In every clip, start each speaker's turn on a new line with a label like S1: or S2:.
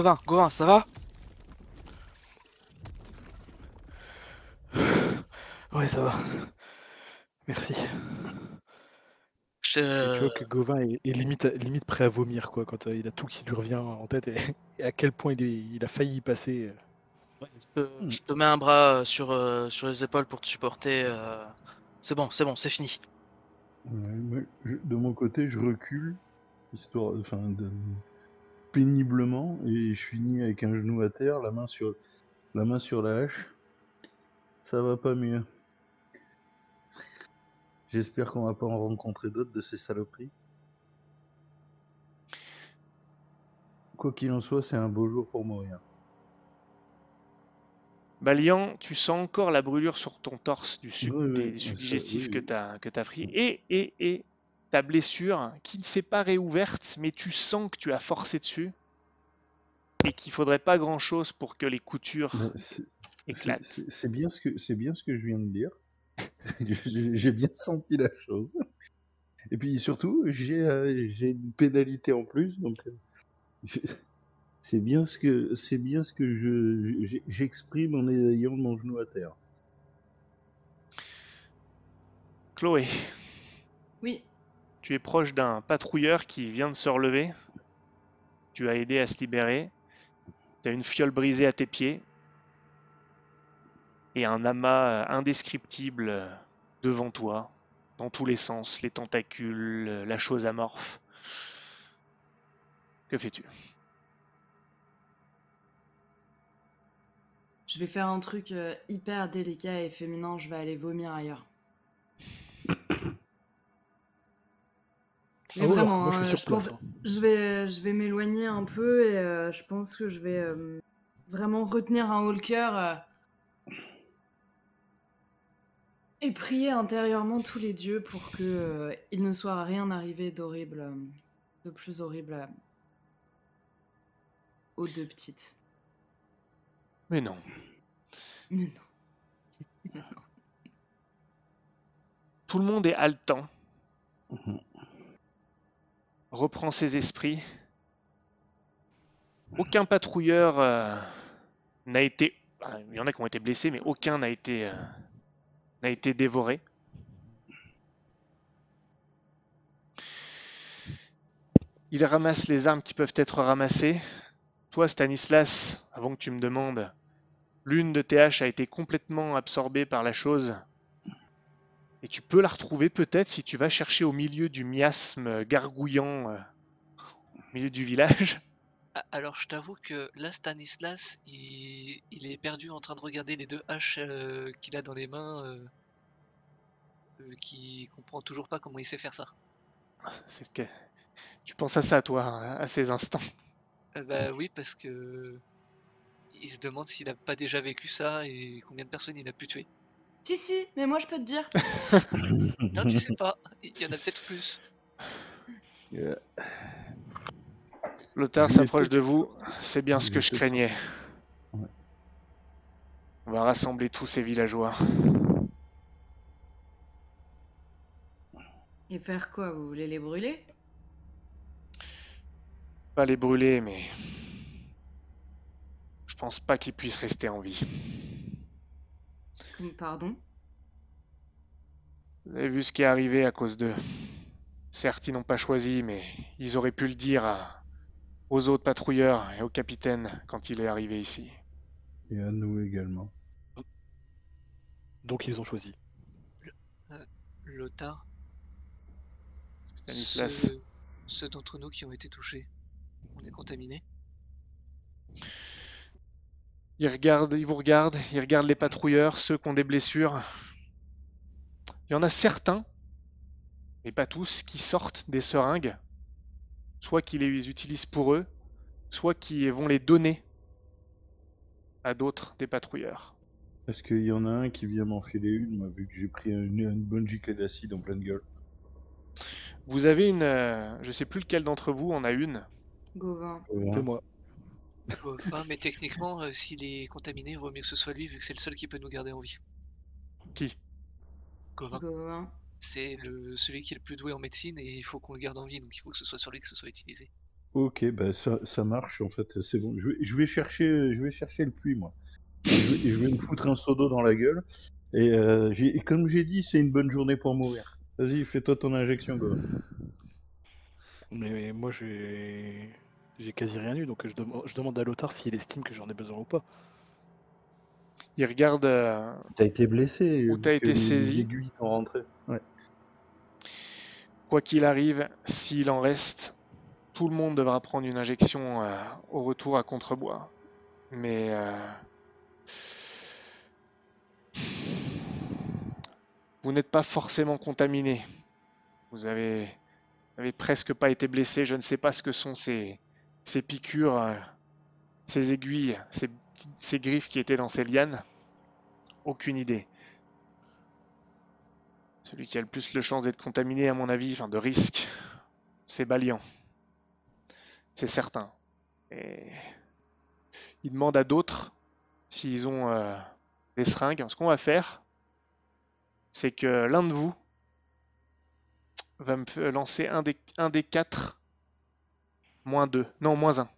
S1: Gauvin, Gauvin, ça va?
S2: Ouais, ça va. Merci.
S1: Je
S2: Et tu vois que Gauvin est, est limite, limite prêt à vomir, quoi, quand euh, il a tout qui lui revient en tête et, et à quel point il, est- il a failli y passer.
S1: ouais, je te- je te mets un bras euh, sur, euh, sur les épaules pour te supporter. euh. C'est bon, c'est bon, c'est fini.
S3: Ouais, moi, je- de mon côté, je recule, histoire, enfin, de- péniblement, et je finis avec un genou à terre, la main sur, la main sur la hache. Ça va pas mieux. J'espère qu'on va pas en rencontrer d'autres de ces saloperies. Quoi qu'il en soit, c'est un beau jour pour mourir.
S4: Balian, tu sens encore la brûlure sur ton torse du suc,
S3: Oui, oui,
S4: que tu as, que t'as pris. Et, et, et ta blessure qui ne s'est pas réouverte, mais tu sens que tu as forcé dessus et qu'il faudrait pas grand chose pour que les coutures
S3: Ben,
S4: éclatent.
S3: c'est- bien, ce que- c'est bien ce que je viens de dire. J'ai bien senti la chose. Et puis surtout, j'ai euh, j'ai une pénalité en plus, donc euh, c'est bien ce que c'est bien ce que je j'exprime en ayant mon genou à terre.
S4: Chloé,
S5: Oui,
S4: tu es proche d'un patrouilleur qui vient de se relever. Tu as aidé à se libérer. Tu as une fiole brisée à tes pieds. Et un amas euh, indescriptible euh, devant toi, dans tous les sens, les tentacules, euh, la chose amorphe. Que fais-tu?
S5: Je vais faire un truc hyper délicat et féminin, je vais aller vomir ailleurs. Mais
S2: Ah ouais,
S5: vraiment,
S2: moi, je
S5: hein, je, pense,
S2: hein.
S5: je vais, je vais m'éloigner un peu et euh, je pense que je vais euh, vraiment retenir un haut le cœur euh, et prier intérieurement tous les dieux pour que euh, il ne soit rien arrivé d'horrible, de plus horrible euh, aux deux petites.
S4: Mais non.
S5: Mais non.
S4: Tout le monde est haletant,
S3: Mhm.
S4: Reprend ses esprits. Aucun patrouilleur euh, n'a été. Il y en a qui ont été blessés, mais aucun n'a été, euh, n'a été dévoré. Il ramasse les armes qui peuvent être ramassées. Toi, Stanislas, avant que tu me demandes, l'une de tes haches a été complètement absorbée par la chose. Et tu peux la retrouver peut-être si tu vas chercher au milieu du miasme gargouillant, euh, au milieu du village.
S6: Alors, je t'avoue que là, Stanislas, il, il est perdu en train de regarder les deux haches euh, qu'il a dans les mains, euh, qui comprend toujours pas comment il sait faire ça.
S4: C'est le cas. Tu penses à ça, toi, à ces instants.
S6: Bah oui, parce que il se demande s'il a pas déjà vécu ça et combien de personnes il a pu tuer.
S5: Si, si, mais moi je peux te dire.
S6: Non, tu sais pas, il y en a peut-être plus.
S3: Euh,
S4: Lothar s'approche de vous. C'est bien ce que je craignais.
S3: Ouais.
S4: On va rassembler tous ces villageois.
S5: Et faire quoi Vous voulez les brûler?
S4: Pas les brûler, mais je pense pas qu'ils puissent rester en vie.
S5: Comme pardon
S4: Vous avez vu ce qui est arrivé à cause d'eux. Certes, ils n'ont pas choisi, mais ils auraient pu le dire à- aux autres patrouilleurs et au capitaine quand il est arrivé ici.
S3: Et à nous également.
S2: Donc ils ont choisi.
S6: Lothar,
S4: Stanislas.
S6: ceux, ceux d'entre nous qui ont été touchés, on est contaminés.
S4: Ils regardent, ils vous regardent, ils regardent les patrouilleurs, ceux qui ont des blessures. Il y en a certains, mais pas tous, qui sortent des seringues, soit qui les utilisent pour eux, soit qui vont les donner à d'autres des patrouilleurs.
S3: Est-ce qu'il y en a un qui vient m'enfiler une, moi, vu que j'ai pris une, une bonne giclée d'acide en pleine gueule?
S4: Vous avez une, euh, je sais plus lequel d'entre vous en a une.
S5: Gauvin.
S2: C'est moi.
S6: Enfin, mais techniquement, euh, s'il est contaminé, il vaut mieux que ce soit lui, vu que c'est le seul qui peut nous garder en vie.
S4: Qui?
S6: Gauvin.
S5: Gauvin.
S6: C'est le, celui qui est le plus doué en médecine et il faut qu'on le garde en vie, donc il faut que ce soit sur lui que ce soit utilisé.
S3: Ok, bah ça, ça marche en fait, c'est bon. Je vais, je vais chercher, je vais chercher le puits moi. Et je, vais, et je vais me foutre un seau d'eau dans la gueule. Et, euh, et comme j'ai dit, c'est une bonne journée pour mourir. Vas-y, fais-toi ton injection, go.
S2: Mais moi, j'ai j'ai quasi rien eu, donc je, dem- je demande à Lothar s'il estime que j'en ai besoin ou pas.
S4: Il regarde. euh,
S3: T'as été blessé.
S4: Où
S3: vu
S4: t'as été
S3: les
S4: saisi.
S3: aiguilles. Ouais.
S4: Quoi qu'il arrive, s'il en reste, tout le monde devra prendre une injection euh, au retour à Contrebois. Mais euh, vous n'êtes pas forcément contaminé. Vous avez, avez presque pas été blessé. Je ne sais pas ce que sont ces, ces piqûres, euh, ces aiguilles, ces, petites- ces griffes qui étaient dans ces lianes. Aucune idée. Celui qui a le plus de chances d'être contaminé, à mon avis, enfin de risque, c'est Balian. C'est certain. Et il demande à d'autres s'ils ont euh, des seringues. Ce qu'on va faire, c'est que l'un de vous va me lancer un des quatre moins 2. Non, moins 1.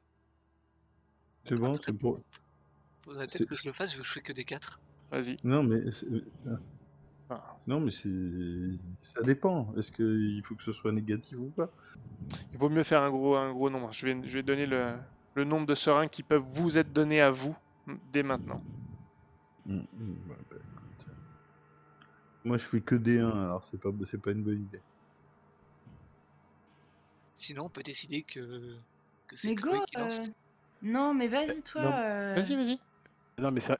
S3: C'est bon, c'est pour.
S6: Faudrait peut-être que je le fasse vu que je fais que des 4.
S4: Vas-y.
S3: Non, mais. euh,
S4: Ah.
S3: Non, mais c'est. Ça dépend. Est-ce qu'il faut que ce soit négatif ou pas?
S4: Il vaut mieux faire un gros, un gros nombre. Je vais, je vais donner le, le nombre de seringues qui peuvent vous être donnés à vous dès maintenant.
S3: Mm, mm, bah, euh, Moi, je fais que des 1, alors c'est pas, c'est pas une bonne idée.
S6: Sinon, on peut décider que, que c'est
S5: Mais
S6: Chloé
S5: go
S6: qui lance.
S5: euh, Non, mais vas-y, toi. euh,
S4: Vas-y, vas-y.
S2: Non, mais ça.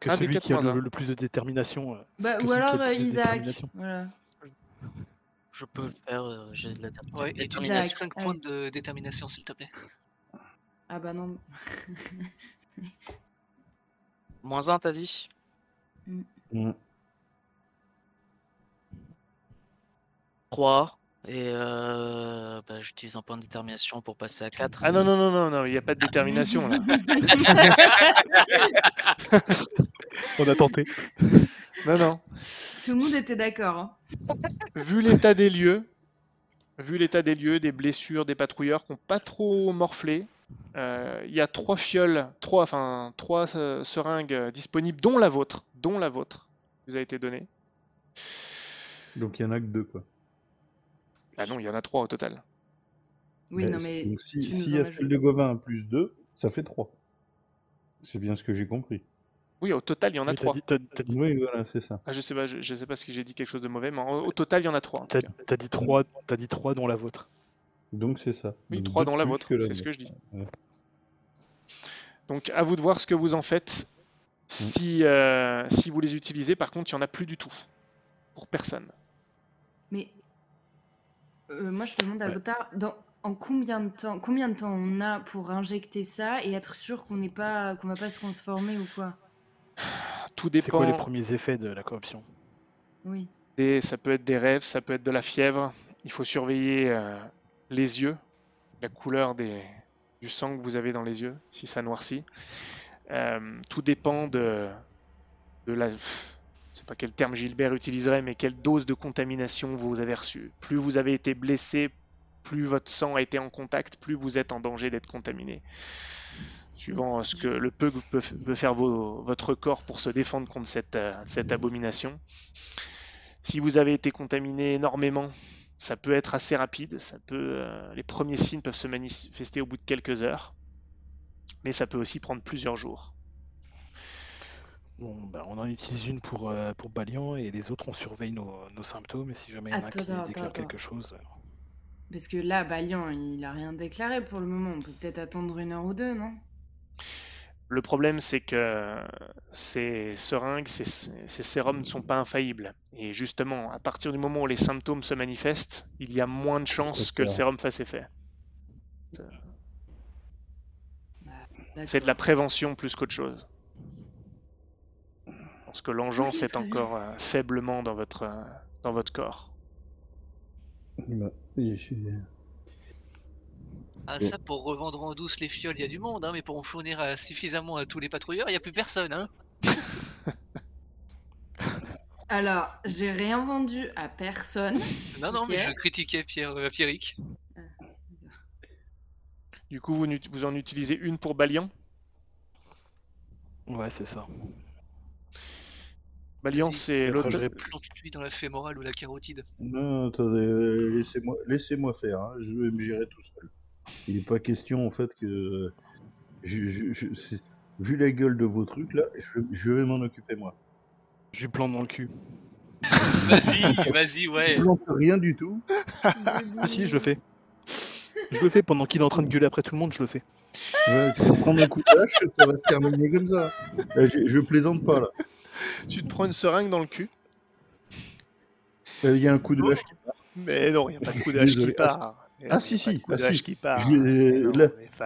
S2: Que
S4: des
S2: celui qui a
S4: moins un.
S2: le, le plus de détermination. euh,
S5: Bah, ou alors
S2: le
S5: euh, Isaac.
S2: détermination.
S5: Voilà.
S1: Je peux le faire, euh, j'ai de la
S6: Ouais, et tu laisses 5
S5: ouais.
S6: points de détermination, s'il te plaît.
S5: Ah bah non.
S1: Moins 1, t'as dit
S3: Mm.
S1: 3. Et euh, bah, j'utilise un point de détermination pour passer à 4.
S4: Ah non, non, non, non, non, il n'y a pas de détermination là.
S2: On a tenté.
S4: Non, non.
S5: Tout le monde était d'accord. hein.
S4: Vu l'état des lieux, vu l'état des lieux, des blessures, des patrouilleurs qui n'ont pas trop morflé, euh, il y a trois fioles, trois, enfin trois euh, seringues euh, disponibles, dont la vôtre, dont la vôtre, vous a été donnée.
S3: Donc il y en a que deux, quoi.
S4: Ah non, il y en a trois au total.
S5: Oui,
S3: Bah,
S5: non, mais.
S3: Donc si-
S5: tu nous
S3: s'il y
S5: en
S3: a
S5: ajoutes.
S3: celle de Gauvin plus 2, ça fait 3. C'est bien ce que j'ai compris.
S4: Oui, au total, il y en a
S2: Oui, t'as
S4: trois.
S2: dit, t'as- t'as dit-
S3: Oui, voilà, c'est ça.
S4: Ah, je sais pas, je, je sais pas si j'ai dit quelque chose de mauvais, mais au, au total, il y en a trois. en tout
S2: t'as-
S4: cas.
S2: t'as dit trois, t'as dit trois dont la vôtre.
S3: Donc c'est ça.
S4: Oui,
S3: Donc
S4: trois
S3: deux
S4: dans la vôtre, c'est ce que je dis.
S3: Ouais.
S4: Donc à vous de voir ce que vous en faites. Si, euh, si vous les utilisez, par contre, il n'y en a plus du tout. Pour personne.
S5: Mais. Euh, moi, je demande à
S2: Ouais.
S5: Lothar, dans... en combien de temps combien de temps on a pour injecter ça et être sûr qu'on n'est pas qu'on va pas se transformer ou quoi?
S4: Tout
S2: C'est quoi les
S4: dépend.
S2: premiers effets de la corruption?
S5: Oui.
S4: des- ça peut être des rêves, ça peut être de la fièvre. Il faut surveiller euh, les yeux, la couleur des, du sang que vous avez dans les yeux, si ça noircit. Euh, tout dépend de, de la. Je sais pas quel terme Gilbert utiliserait, mais quelle dose de contamination vous avez reçue. Plus vous avez été blessé, plus votre sang a été en contact, plus vous êtes en danger d'être contaminé. Suivant euh, ce que le peu que peut, faire votre corps pour se défendre contre cette, euh, cette abomination. Si vous avez été contaminé énormément, ça peut être assez rapide. Euh, les premiers signes peuvent se manifester au bout de quelques heures, mais ça peut aussi prendre plusieurs jours.
S2: Bon, bah, on en utilise une pour, euh, pour Balian et les autres, on surveille nos, nos symptômes. Et si jamais il y en a qui
S5: attends,
S2: déclare
S5: attends.
S2: quelque chose.
S5: Parce que là, Balian, il a rien déclaré pour le moment. On peut peut-être attendre une heure ou deux, non?
S4: Le problème, c'est que ces seringues, ces, ces sérums ne sont pas infaillibles. Et justement, à partir du moment où les symptômes se manifestent, il y a moins de chances que le sérum fasse effet.
S5: D'accord.
S4: C'est de la prévention plus qu'autre chose. Parce que l'engeance
S5: Ok,
S4: est encore euh, faiblement dans votre, euh, dans votre corps.
S3: Bah,
S6: Ah, ça, pour revendre en douce les fioles, il y a du monde, hein, mais pour en fournir euh, suffisamment à tous les patrouilleurs, il n'y a plus personne. Hein.
S5: Alors, j'ai rien vendu à personne.
S6: Non, non, mais je critiquais Pierre, euh, Pierrick.
S4: Du coup, vous, vous en utilisez une pour Balian?
S2: Ouais, c'est ça.
S4: Balian,
S6: Vas-y.
S4: c'est
S2: Après,
S4: l'autre.
S2: je
S6: Plante-lui dans la fémorale ou la carotide.
S3: Non, attendez, euh, laissez-moi laissez-moi faire, hein, je vais me gérer tout seul. Il n'est pas question en fait que. je- je- je- c'est- vu la gueule de vos trucs là, je, je vais m'en occuper moi.
S2: Je lui plante dans le cul.
S6: Vas-y, vas-y, ouais.
S3: Je plante rien du tout.
S2: Ah, si, je le fais. Je le fais pendant qu'il est en train de gueuler après tout le monde, je le fais.
S3: Ouais, tu vas prendre un coup de hache, ça va se terminer comme ça. Là, je, je plaisante pas là.
S4: Tu te prends une seringue dans le cul.
S3: Euh, Il y a un coup de hache qui part.
S4: Mais non, il n'y a pas de coup de hache qui part.
S3: Ah,
S4: non,
S3: si, si,
S4: coup
S3: ah,
S4: de
S3: si.
S4: hache qui part. Non.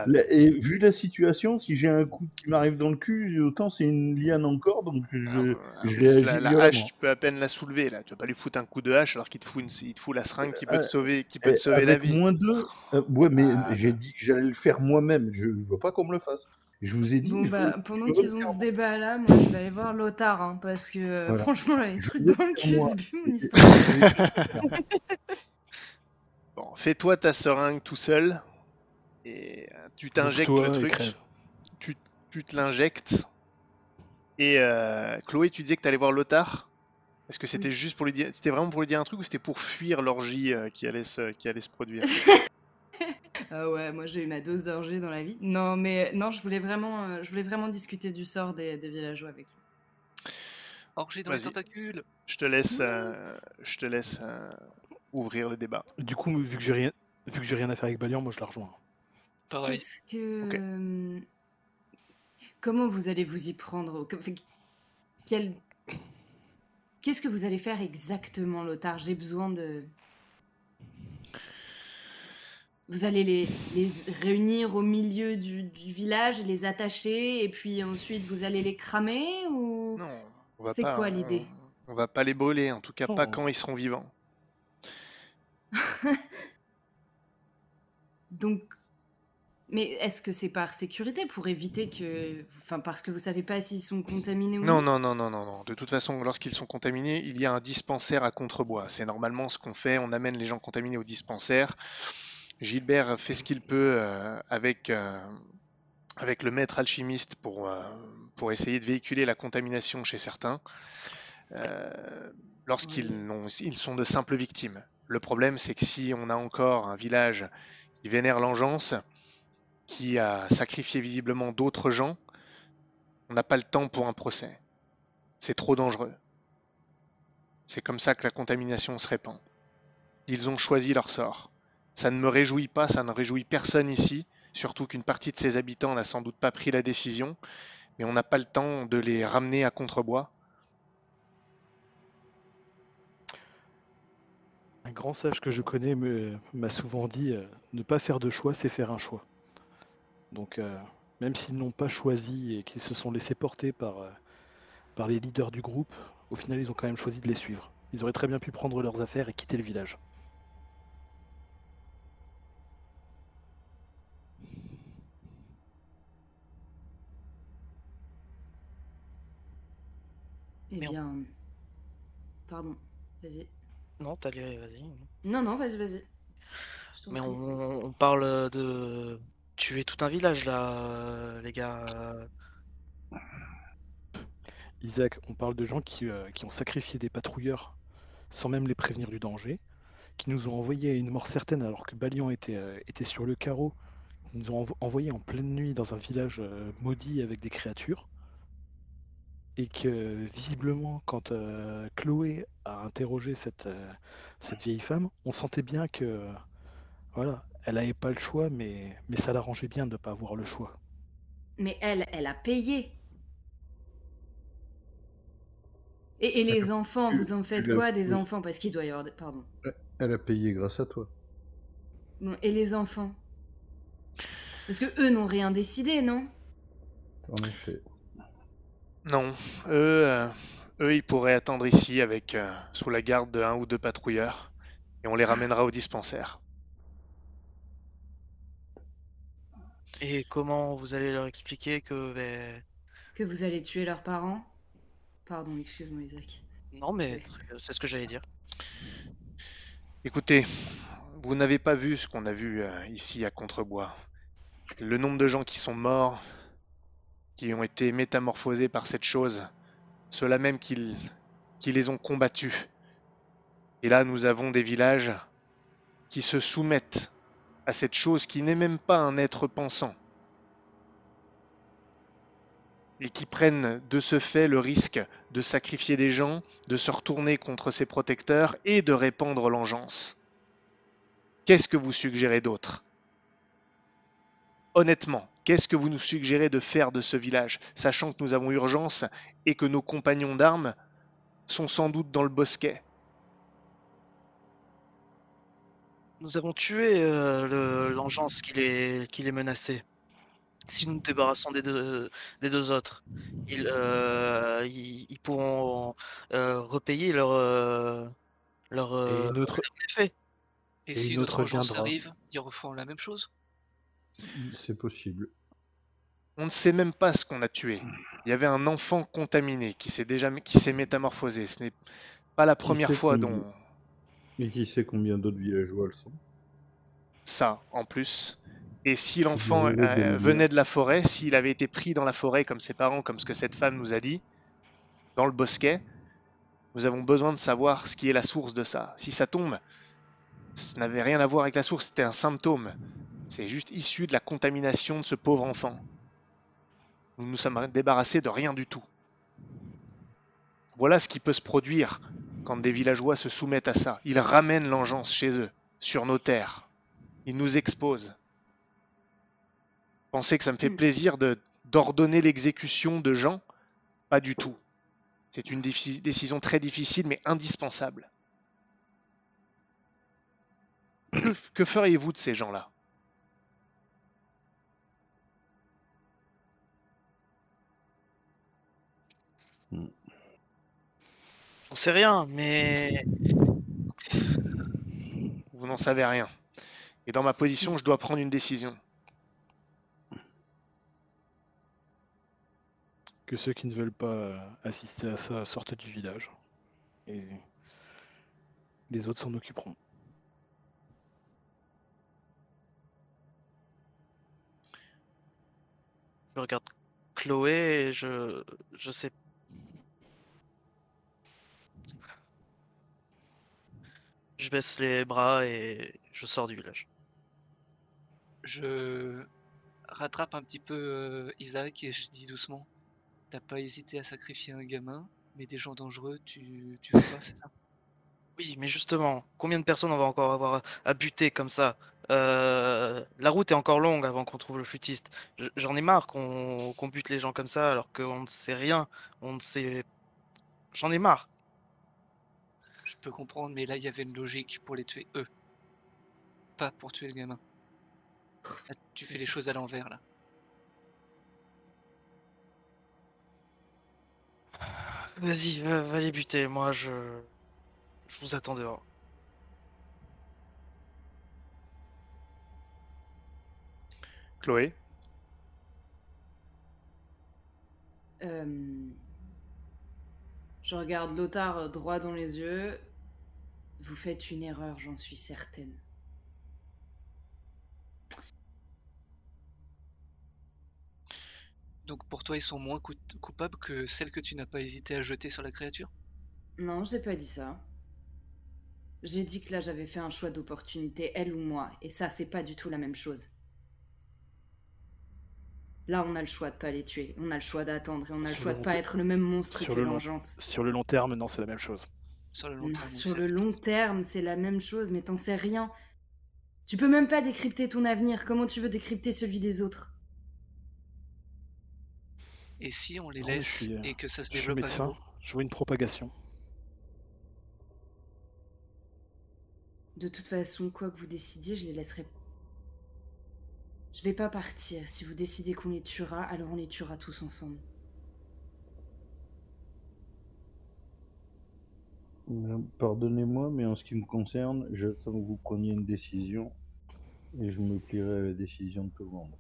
S3: Là, et vu la situation, si j'ai un coup qui m'arrive dans le cul, autant c'est une liane encore, donc je,
S4: Ah,
S3: je
S4: la, hache, tu peux à peine la soulever là. Tu vas pas lui foutre un coup de hache alors qu'il te fout, une, il te fout la seringue qui peut
S3: Euh,
S4: te sauver, qui peut te sauver la vie.
S3: moins deux, euh, ouais, mais
S4: Ah,
S3: j'ai dit que j'allais le faire moi-même. Je, je veux pas qu'on me le fasse. Je vous ai dit.
S5: Bon bah, pendant qu'ils ont ce débat là, moi je vais aller voir Lothar, hein, parce que euh,
S3: Voilà.
S5: franchement là, les trucs dans le cul, c'est plus mon histoire.
S4: Bon, fais-toi ta seringue tout seul et euh, tu t'injectes le truc. Tu, tu te l'injectes. Et euh, Chloé, tu disais que tu allais voir Lothar Est-ce que c'était juste pour lui dire. C'était vraiment pour lui dire un truc ou c'était pour fuir l'orgie euh, qui, allait se, qui allait se produire?
S5: Ah ouais, moi j'ai eu ma dose d'orgie dans la vie. Non mais non, je voulais vraiment, euh, je voulais vraiment discuter du sort des, des villageois avec lui.
S6: Orgie dans les
S4: Vas-y.
S6: tentacules.
S4: Je te laisse, euh, je te laisse euh, ouvrir le débat.
S2: Du coup, vu que j'ai rien, vu que j'ai rien à faire avec Balian, moi je la rejoins.
S6: Pareil.
S5: Qu'est-ce que,
S4: Ok.
S5: euh, comment vous allez vous y prendre Que- fait- quel- Qu'est-ce que vous allez faire exactement, Lothar? J'ai besoin de. Vous allez les, les réunir au milieu du, du village les attacher, et puis ensuite vous allez les cramer ou
S4: Non, on va
S5: C'est
S4: pas.
S5: quoi l'idée?
S4: On, on va pas les brûler, en tout cas pas
S2: Oh.
S4: quand ils seront vivants.
S5: Donc, mais est-ce que c'est par sécurité pour éviter que, enfin, parce que vous savez pas s'ils sont contaminés ou
S4: Non, non, non, non, non, non. De toute façon, lorsqu'ils sont contaminés, il y a un dispensaire à contrebois. C'est normalement ce qu'on fait. On amène les gens contaminés au dispensaire. Gilbert fait ce qu'il peut euh, avec, euh, avec le maître alchimiste pour, euh, pour essayer de véhiculer la contamination chez certains. Lorsqu'ils ils sont de simples victimes. Le problème, c'est que si on a encore un village qui vénère l'engeance, qui a sacrifié visiblement d'autres gens, on n'a pas le temps pour un procès. C'est trop dangereux. C'est comme ça que la contamination se répand. Ils ont choisi leur sort. Ça ne me réjouit pas, ça ne réjouit personne ici, surtout qu'une partie de ses habitants n'a sans doute pas pris la décision, mais on n'a pas le temps de les ramener à contrebois.
S2: Un grand sage que je connais m'a souvent dit euh, ne pas faire de choix, c'est faire un choix. Donc, euh, même s'ils n'ont pas choisi et qu'ils se sont laissés porter euh, par les leaders du groupe, au final, ils ont quand même choisi de les suivre. Ils auraient très bien pu prendre leurs affaires et quitter le village.
S5: Eh
S1: Merde.
S5: bien, pardon, vas-y.
S1: Non, t'as les- vas-y.
S5: Non, non, vas-y, vas-y.
S1: Mais on, on parle de tuer tout un village là, euh, les gars.
S2: Isaac, on parle de gens qui, euh, qui ont sacrifié des patrouilleurs sans même les prévenir du danger, qui nous ont envoyés à une mort certaine alors que Balian était, euh, était sur le carreau, qui nous ont envo- envoyés en pleine nuit dans un village euh, maudit avec des créatures, et que visiblement, quand euh, Chloé a interrogé cette, euh, cette vieille femme, on sentait bien que voilà, elle n'avait pas le choix, mais, mais ça l'arrangeait bien de ne pas avoir le choix.
S5: Mais elle, elle a payé. Et, et les enfants, vous en faites quoi des enfants? Parce qu'il doit y avoir... des- Pardon.
S3: Elle a payé grâce à toi.
S5: Bon, et les enfants? Parce que eux n'ont rien décidé, non?
S3: En effet.
S4: Non, eux, euh, eux ils pourraient attendre ici avec euh, sous la garde de un ou deux patrouilleurs, et on les ramènera au dispensaire.
S1: Et comment vous allez leur expliquer que. ben,
S5: Que vous allez tuer leurs parents? Pardon, excuse-moi Isaac.
S1: Non, mais c'est ce que j'allais dire.
S4: Écoutez, vous n'avez pas vu ce qu'on a vu euh, ici à Contrebois. le nombre de gens qui sont morts, qui ont été métamorphosés par cette chose, ceux-là même qui, qui les ont combattus. Et là, nous avons des villages qui se soumettent à cette chose qui n'est même pas un être pensant, et qui prennent de ce fait le risque de sacrifier des gens, de se retourner contre ses protecteurs et de répandre l'engeance. Qu'est-ce que vous suggérez d'autre? Honnêtement, qu'est-ce que vous nous suggérez de faire de ce village, sachant que nous avons urgence et que nos compagnons d'armes sont sans doute dans le bosquet?
S1: Nous avons tué euh, le- l'engeance qui les, qui les menaçait. Si nous nous débarrassons des deux, des deux autres, ils, euh, ils, ils pourront euh, repayer leur, euh, leur,
S2: Et une autre,
S1: méfait.
S6: Et,
S2: Et
S6: si
S2: une
S6: autre arrive, ils referont la même chose?
S3: C'est possible.
S4: On ne sait même pas ce qu'on a tué. Il y avait un enfant contaminé qui s'est déjà qui s'est métamorphosé. Ce n'est pas la première fois
S3: combien-
S4: dont
S3: Et qui sait combien d'autres villageois le sont
S4: ça en plus. Et si l'enfant euh, venait de la forêt, s'il avait été pris dans la forêt comme ses parents, comme ce que cette femme nous a dit, dans le bosquet, nous avons besoin de savoir ce qui est la source de ça. Si ça tombe, ça n'avait rien à voir avec la source, c'était un symptôme. C'est juste issu de la contamination de ce pauvre enfant. Nous nous sommes débarrassés de rien du tout. Voilà ce qui peut se produire quand des villageois se soumettent à ça. Ils ramènent l'engeance chez eux, sur nos terres. Ils nous exposent. Pensez que ça me fait
S5: Hmm.
S4: plaisir d'ordonner l'exécution de gens? Pas du tout. C'est une décision très difficile mais indispensable. Que, que feriez-vous de ces gens-là?
S1: J'en sais rien, mais
S4: Vous n'en savez rien. Et dans ma position, je dois prendre une décision.
S2: que ceux qui ne veulent pas euh, assister à ça sortent du village. Et les autres s'en occuperont.
S1: je regarde Chloé et je, je sais. Je baisse les bras et je sors du village.
S6: Je rattrape un petit peu euh, Isaac et je dis doucement T'as pas hésité à sacrifier un gamin, mais des gens dangereux, tu, tu fais pas, c'est ça?
S1: Oui, mais justement, combien de personnes on va encore avoir à buter comme ça? Euh, La route est encore longue avant qu'on trouve le flûtiste. J'en ai marre qu'on qu'on bute les gens comme ça alors qu'on ne sait rien. On ne sait. J'en ai marre.
S6: Je peux comprendre, mais là il y avait une logique pour les tuer eux, pas pour tuer le gamin. Là, tu fais les choses à l'envers là.
S1: Vas-y, va, va les buter. Moi, je. Je vous attends dehors.
S4: Chloé?
S5: Euh, Je regarde Lothar droit dans les yeux. Vous faites une erreur, j'en suis certaine.
S6: Donc pour toi, ils sont moins coup- coupables que celles que tu n'as pas hésité à jeter sur la créature?
S5: Non, j'ai pas dit ça. J'ai dit que là j'avais fait un choix d'opportunité, elle ou moi, et ça c'est pas du tout la même chose. Là on a le choix de pas les tuer, on a le choix d'attendre et on a le
S2: Sur
S5: choix
S2: le
S5: de pas être le même monstre
S2: sur
S5: que
S2: le long-
S5: vengeance.
S2: Sur le long terme, non, c'est la même chose.
S6: Sur le long
S5: Non,
S6: terme.
S5: sur
S6: c'est-
S5: le long terme, c'est la même chose, mais t'en sais rien. Tu peux même pas décrypter ton avenir, comment tu veux décrypter celui des autres?
S6: Et si on les
S2: Non,
S6: laisse
S2: suis, euh,
S6: et que ça se
S2: Je suis
S6: développe à nouveau?
S2: Je vois une propagation.
S5: De toute façon, quoi que vous décidiez, je les laisserai. Je vais pas partir. Si vous décidez qu'on les tuera, alors on les tuera tous ensemble.
S3: Euh, Pardonnez-moi, mais en ce qui me concerne, j'attends que vous preniez une décision et je me plierai à la décision de tout le monde.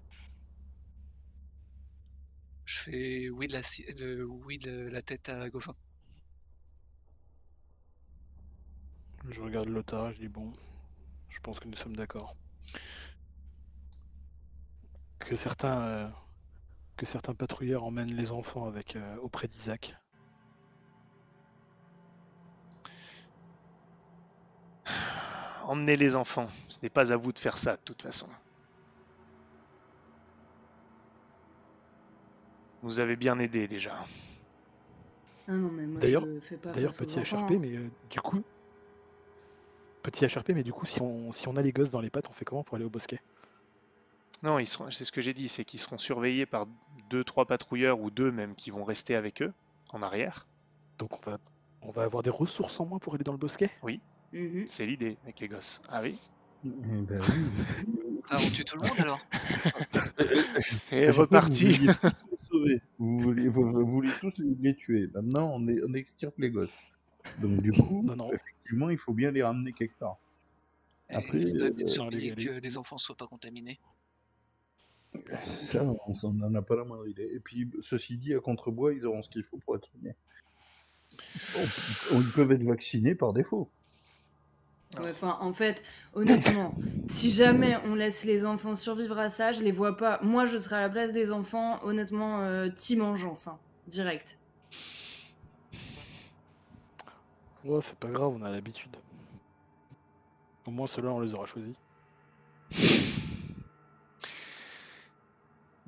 S6: Je fais oui de la, si- de, oui de la tête à Gauvin.
S2: Je regarde Lothar, je dis bon, je pense que nous sommes d'accord. Que certains, euh, que certains patrouilleurs emmènent les enfants avec euh, auprès d'Isaac.
S4: Emmenez les enfants. Ce n'est pas à vous de faire ça, de toute façon. Vous avez bien aidé déjà.
S5: Ah non, mais moi
S2: D'ailleurs- petit HRP,
S5: hein.
S2: mais euh, du coup, petit HRP, mais du coup, si on, si on a les gosses dans les pattes, on fait comment pour aller au bosquet?
S4: Non, ils seront, c'est ce que j'ai dit, c'est qu'ils seront surveillés par deux, trois patrouilleurs ou deux même qui vont rester avec eux en arrière.
S2: Donc on va, on va avoir des ressources en moins pour aller dans le bosquet?
S5: Mhm.
S4: C'est l'idée avec les gosses. Ah oui
S3: Eh ben oui.
S6: Ah, on tue tout le monde alors?
S4: C'est reparti.
S3: Vous vouliez tous les sauver. Vous vouliez, vous, vous vouliez tous les, les tuer. Maintenant, on, est, on extirpe les gosses. Donc, du coup,
S2: Non, non.
S3: effectivement, il faut bien les ramener quelque part.
S6: Et
S3: Après,
S6: Il faudrait
S3: euh,
S6: surveiller
S2: les-
S6: que les enfants soient pas contaminés.
S3: Ça, on n'en a pas la moindre idée. Et puis, ceci dit, à Contrebois, ils auront ce qu'il faut pour être soignés. On- Ils peuvent être vaccinés par défaut.
S5: Ouais, enfin, en fait, honnêtement, si jamais on laisse les enfants survivre à ça, je les vois pas. Moi, je serais à la place des enfants, honnêtement, euh, team engeance, hein, direct.
S2: Ouais, c'est pas grave, on a l'habitude. Au moins, ceux-là, on les aura choisis.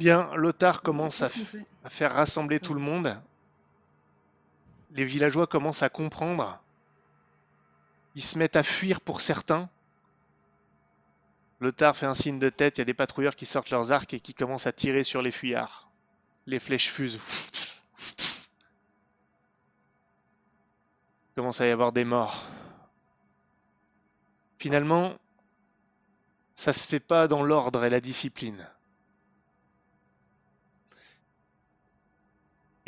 S4: Bien, Lothar commence à, faire rassembler tout le monde. Les villageois commencent à comprendre. Ils se mettent à fuir pour certains. Lothar fait un signe de tête, il y a des patrouilleurs qui sortent leurs arcs et qui commencent à tirer sur les fuyards. Les flèches fusent. Il commence à y avoir des morts. Finalement, ça se fait pas dans l'ordre et la discipline.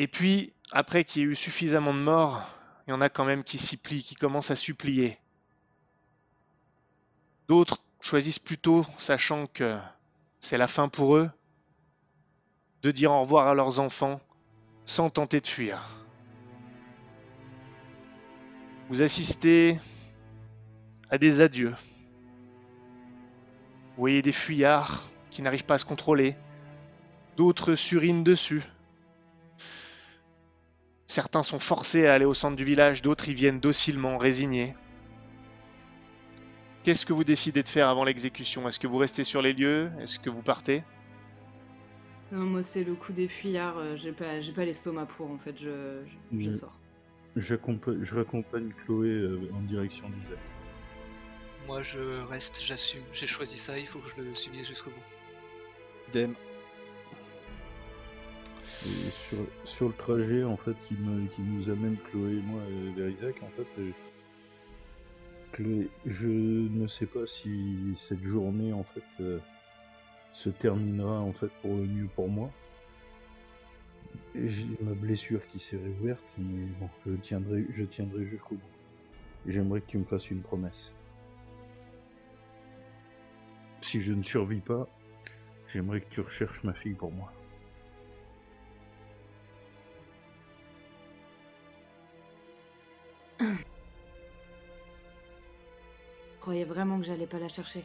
S4: Et puis, après qu'il y ait eu suffisamment de morts, il y en a quand même qui s'y plient, qui commencent à supplier. D'autres choisissent plutôt, sachant que c'est la fin pour eux, de dire au revoir à leurs enfants sans tenter de fuir. Vous assistez à des adieux. Vous voyez des fuyards qui n'arrivent pas à se contrôler. D'autres surinent dessus. Certains sont forcés à aller au centre du village, d'autres y viennent docilement, résignés. Qu'est-ce que vous décidez de faire avant l'exécution? Est-ce que vous restez sur les lieux? Est-ce que vous partez?
S5: Non, moi, c'est le coup des fuyards, euh, j'ai pas, j'ai pas l'estomac pour, en fait, je, je, je
S3: Mm.
S5: sors.
S3: J'accompa- Je raccompagne Chloé euh, en direction du lac.
S6: Moi je reste, j'assume. J'ai choisi ça, il faut que je le subisse jusqu'au bout.
S2: Idem.
S3: Et sur, sur le trajet en fait qui, me, qui nous amène Chloé et moi euh, vers Isaac, en fait, euh, je ne sais pas si cette journée en fait euh, se terminera en fait pour le mieux pour moi. J'ai ma blessure qui s'est réouverte, mais bon, je tiendrai, je tiendrai jusqu'au bout. J'aimerais que tu me fasses une promesse. Si je ne survis pas, j'aimerais que tu recherches ma fille pour moi.
S5: Croyais vraiment que j'allais pas la chercher.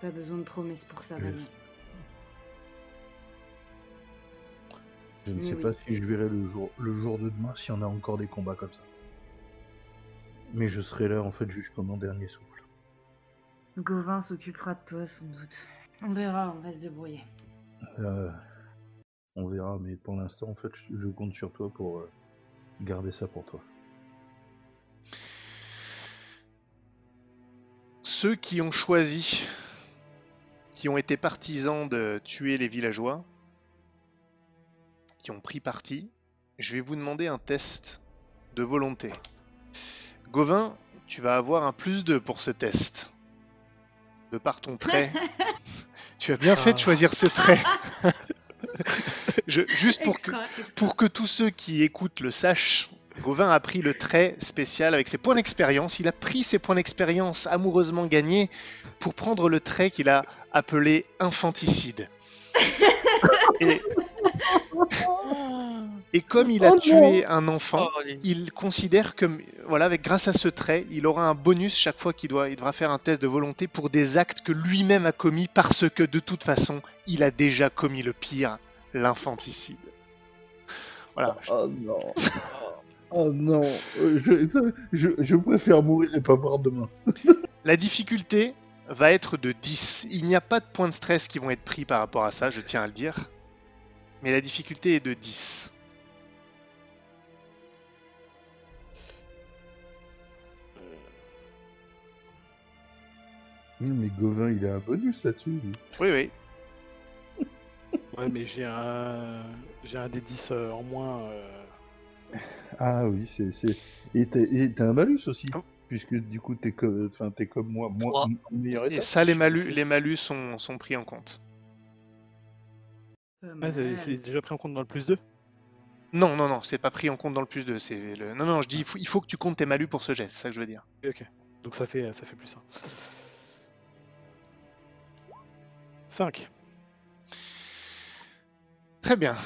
S5: Pas besoin de promesses pour ça, Valmy.
S3: Je ne
S5: Mais
S3: sais
S5: oui.
S3: pas si je verrai le jour, le jour de demain si on a encore des combats comme ça. Mais je serai là en fait jusqu'au mon dernier souffle.
S5: Gauvin s'occupera de toi, sans doute. On verra, on va se débrouiller.
S3: Euh, on verra, mais pour l'instant en fait je, je compte sur toi pour euh, garder ça pour toi.
S4: Ceux qui ont choisi, qui ont été partisans de tuer les villageois, qui ont pris parti, je vais vous demander un test de volonté. Gauvin, tu vas avoir un plus 2 pour ce test. De par ton trait. tu as bien fait de
S2: Ah.
S4: choisir ce trait. Je- juste pour que,
S5: extra.
S4: pour que tous ceux qui écoutent le sachent, Gauvin a pris le trait spécial avec ses points d'expérience. Il a pris ses points d'expérience amoureusement gagnés pour prendre le trait qu'il a appelé infanticide. Et, et comme il a
S3: Oh non
S4: tué un enfant,
S1: Oh,
S4: il considère que, voilà, avec grâce à ce trait, il aura un bonus chaque fois qu'il doit, il devra faire un test de volonté pour des actes que lui-même a commis parce que de toute façon, il a déjà commis le pire, l'infanticide. Voilà.
S3: Oh non. Oh non. Euh, Je, je, je préfère mourir et pas voir demain.
S4: La difficulté va être de 10. Il n'y a pas de points de stress qui vont être pris par rapport à ça, je tiens à le dire. Mais la difficulté est de 10.
S3: Hum, Mais Gauvin, il a un bonus là-dessus. lui.
S4: Oui, oui.
S2: Ouais, mais j'ai un, j'ai un des 10 euh, en moins. euh,
S3: Ah oui, c'est. c'est- Et t'as et t'as un malus aussi.
S4: Oh.
S3: Puisque du coup, t'es comme, enfin, t'es comme moi, moi
S4: Et ça, les malus, les malus sont, sont pris en compte.
S2: Ah, c'est déjà pris en compte dans le plus 2
S4: Non, non, non, c'est pas pris en compte dans le plus 2. C'est le... Non, non, je dis il faut, il faut que tu comptes tes malus pour ce geste, c'est ça que je veux dire.
S2: Ok. Donc ça fait, ça fait plus 1. 5.
S4: Très bien.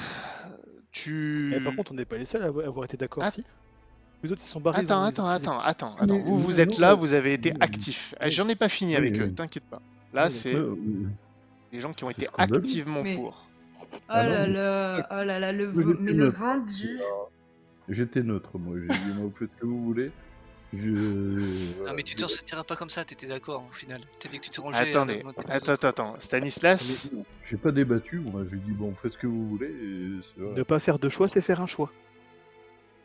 S4: Tu.
S2: Eh, par contre, on n'est pas les seuls à avoir été d'accord
S4: Ah.
S2: aussi. Les autres, ils sont barrés.
S4: Attends, attends, attends, attends, attends. Vous, vous êtes là,
S3: euh,
S4: vous avez été actifs.
S3: Oui.
S4: J'en ai pas fini avec eux, t'inquiète pas. Là, c'est
S3: Euh,
S4: les gens qui ont été activement pour.
S5: Oh là là, oh là là, le, mais le vendu.
S3: J'étais neutre, moi. J'ai dit, moi, vous faites ce que vous voulez. Je.
S6: Ah,
S3: voilà.
S6: mais tu t'en sortiras pas comme ça, t'étais d'accord au final. T'as dit que tu te rangeais.
S4: Attendez, attends, attends, attends. Stanislas,
S3: non, J'ai pas débattu, moi. J'ai dit, bon, faites ce que vous voulez. et c'est vrai.
S2: Ne pas faire de choix, c'est faire un choix.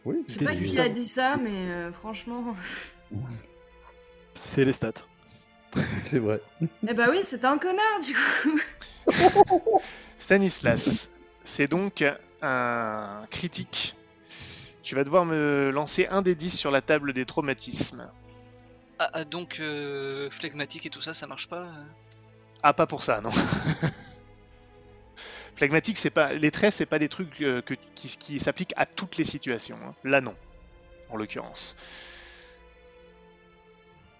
S3: Oui,
S5: Je sais
S3: c'est
S5: pas qui a dit ça, mais euh, franchement.
S2: C'est les stats.
S3: C'est vrai.
S5: Eh bah oui, c'était un connard du coup.
S4: Stanislas, c'est donc un critique. Tu vas devoir me lancer un des 10 sur la table des traumatismes.
S6: Ah, ah, donc euh, flegmatique et tout ça, ça marche pas euh
S4: Ah, pas pour ça, non. Phlegmatique, c'est pas les traits, c'est pas des trucs euh, que, qui, qui s'appliquent à toutes les situations. hein. Là, non, en l'occurrence.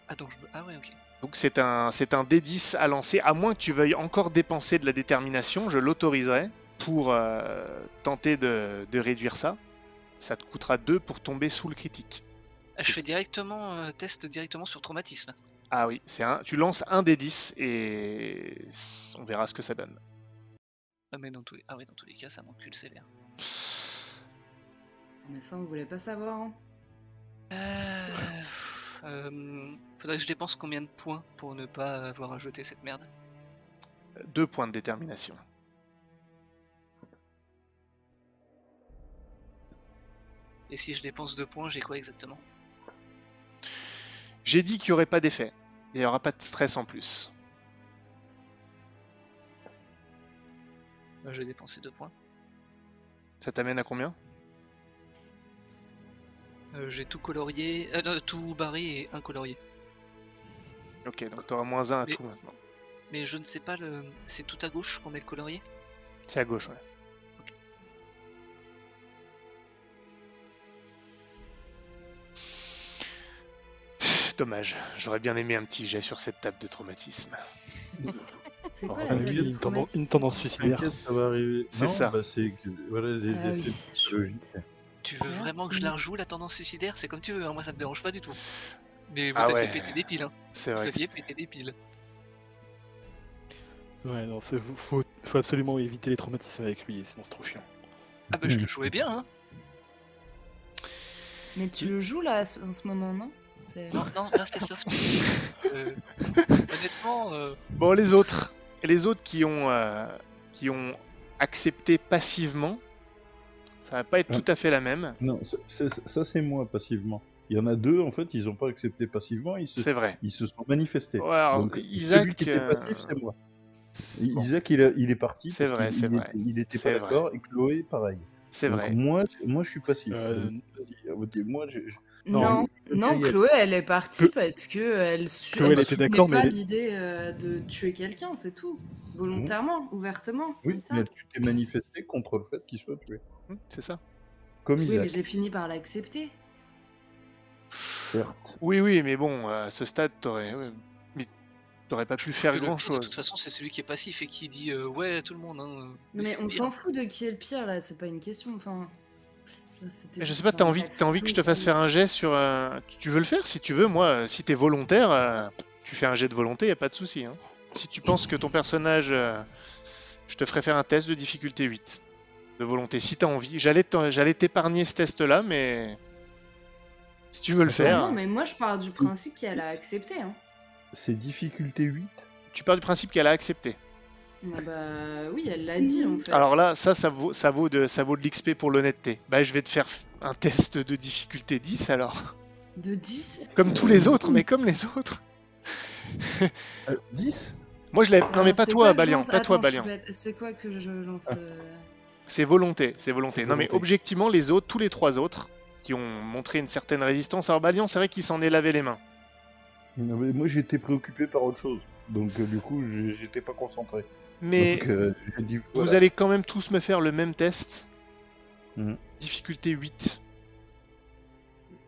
S6: Ah, donc je me- Ah, ouais, ok.
S4: Donc c'est un, c'est un D10 à lancer, à moins que tu veuilles encore dépenser de la détermination, je l'autoriserai pour euh, tenter de, de réduire ça. Ça te coûtera 2 pour tomber sous le critique.
S6: Ah, je fais directement euh, test directement sur traumatisme.
S4: Ah oui, c'est un, tu lances un D10 et on verra ce que ça donne.
S6: Ah, mais dans tous les... ah ouais, dans tous les cas, ça m'encule sévère.
S5: Mais ça, on voulait pas savoir. Hein.
S6: Euh... euh, Faudrait que je dépense combien de points pour ne pas avoir à jeter cette merde?
S4: 2 points de détermination.
S6: Et si je dépense 2 points, j'ai quoi exactement?
S4: J'ai dit qu'il n'y aurait pas d'effet. Il n'y aura pas de stress en plus.
S6: Bah, Je vais dépenser 2 points.
S4: Ça t'amène à combien?
S6: Euh, j'ai tout colorié, euh, non, tout barré et un colorié.
S4: Ok, donc tu auras moins 1 à
S6: Mais-
S4: tout maintenant.
S6: Mais je ne sais pas, le... c'est tout à gauche qu'on met le colorié?
S4: C'est à gauche, ouais. Dommage, j'aurais bien aimé un petit jet sur cette table de traumatisme.
S5: C'est quoi
S3: Ah,
S5: la table de
S2: une, tendance,
S5: traumatisme
S2: une tendance suicidaire.
S3: Ça va arriver.
S4: C'est ça.
S3: bah, c'est que voilà les
S5: Ah
S3: effets
S5: oui,
S3: psychologiques.
S6: Tu veux vraiment que je la rejoue la tendance suicidaire? C'est comme tu veux, hein, moi ça me dérange pas du tout. Mais vous
S4: Ah
S6: aviez
S4: ouais.
S6: pété des piles, hein.
S4: C'est
S6: Vous
S4: vrai.
S6: aviez
S4: que c'est-
S6: pété des piles.
S2: Ouais, non, c'est- faut, faut absolument éviter les traumatismes avec lui, sinon c'est trop chiant.
S6: Ah bah je le jouais bien, hein
S5: Mais tu le joues là en ce moment, non?
S6: Non, non, là c'était soft. Euh, honnêtement, euh,
S4: Bon, les autres. Les autres qui ont, euh, qui ont accepté passivement, ça va pas être
S3: Ah.
S4: tout à fait la même.
S3: Non, c'est- c'est- ça c'est moi passivement. Il y en a deux en fait, ils ont pas accepté passivement, ils se,
S4: C'est vrai.
S3: ils se sont manifestés.
S4: Ouais, alors,
S3: Donc,
S4: Isaac,
S3: celui qui était passif, c'est moi.
S4: c'est- bon,
S3: Isaac, il, a- il est parti.
S4: C'est vrai, c'est vrai.
S3: était- il était
S4: C'est
S3: pas
S4: vrai.
S3: d'accord et Chloé, pareil.
S4: c'est
S3: Donc,
S4: vrai.
S3: Moi, moi, je suis passif.
S2: Euh,
S3: à moi, je, je-
S5: Non,
S2: Non,
S5: Chloé, elle est partie parce que elle su-
S2: Chloé, elle était
S5: soutenait
S2: d'accord, mais
S5: pas
S2: est-
S5: l'idée euh, de tuer quelqu'un, c'est tout. Volontairement, ouvertement,
S3: oui,
S5: comme ça.
S3: mais tu t'es manifesté contre le fait qu'il soit tué.
S4: C'est ça.
S3: Comme
S5: Oui, mais j'ai fini par l'accepter.
S3: certes.
S4: Oui, oui, mais bon, à ce stade, t'aurais, mais t'aurais pas pu faire grand
S6: pire, De toute
S4: chose.
S6: façon, c'est celui qui est passif et qui dit euh, ouais tout le monde. Hein, mais
S5: mais on s'en fout de qui est le pire là, c'est pas une question. Enfin,
S4: Mais je sais pas, t'as envie, envie que je te fasse faire un jet sur. euh, Tu veux le faire? Si tu veux, moi, euh, si t'es volontaire, euh, tu fais un jet de volonté, y a pas de souci. hein. Si tu penses que ton personnage euh, Je te ferai faire un test de difficulté 8. De volonté, si t'as envie. J'allais t'épargner ce test-là, mais... Si tu veux le faire...
S5: Non, mais moi je pars du principe qu'elle a accepté. Hein.
S3: C'est difficulté 8
S4: Tu pars du principe qu'elle a accepté.
S5: Ah bah oui, elle l'a dit en fait.
S4: Alors là, ça, ça vaut, ça vaut de, ça vaut de l'XP pour l'honnêteté. Bah, je vais te faire un test de difficulté 10 alors.
S5: De 10
S4: Comme tous les autres, mais comme les autres.
S3: Euh, 10
S4: Moi, je l'ai. Non, mais pas toi, Balian. Pas toi,
S5: Attends,
S4: Balian.
S5: C'est quoi que je lance
S3: Ah.
S5: euh,
S4: C'est volonté, c'est volonté. Non, mais objectivement, les autres, tous les trois autres, qui ont montré une certaine résistance. Alors, Balian, c'est vrai qu'il s'en est lavé les mains.
S3: Non, mais Moi j'étais préoccupé par autre chose. Donc euh, du coup j'étais pas concentré.
S4: Mais
S3: Donc euh,
S4: vous allez quand même tous me faire le même test.
S3: Mhm.
S4: Difficulté 8.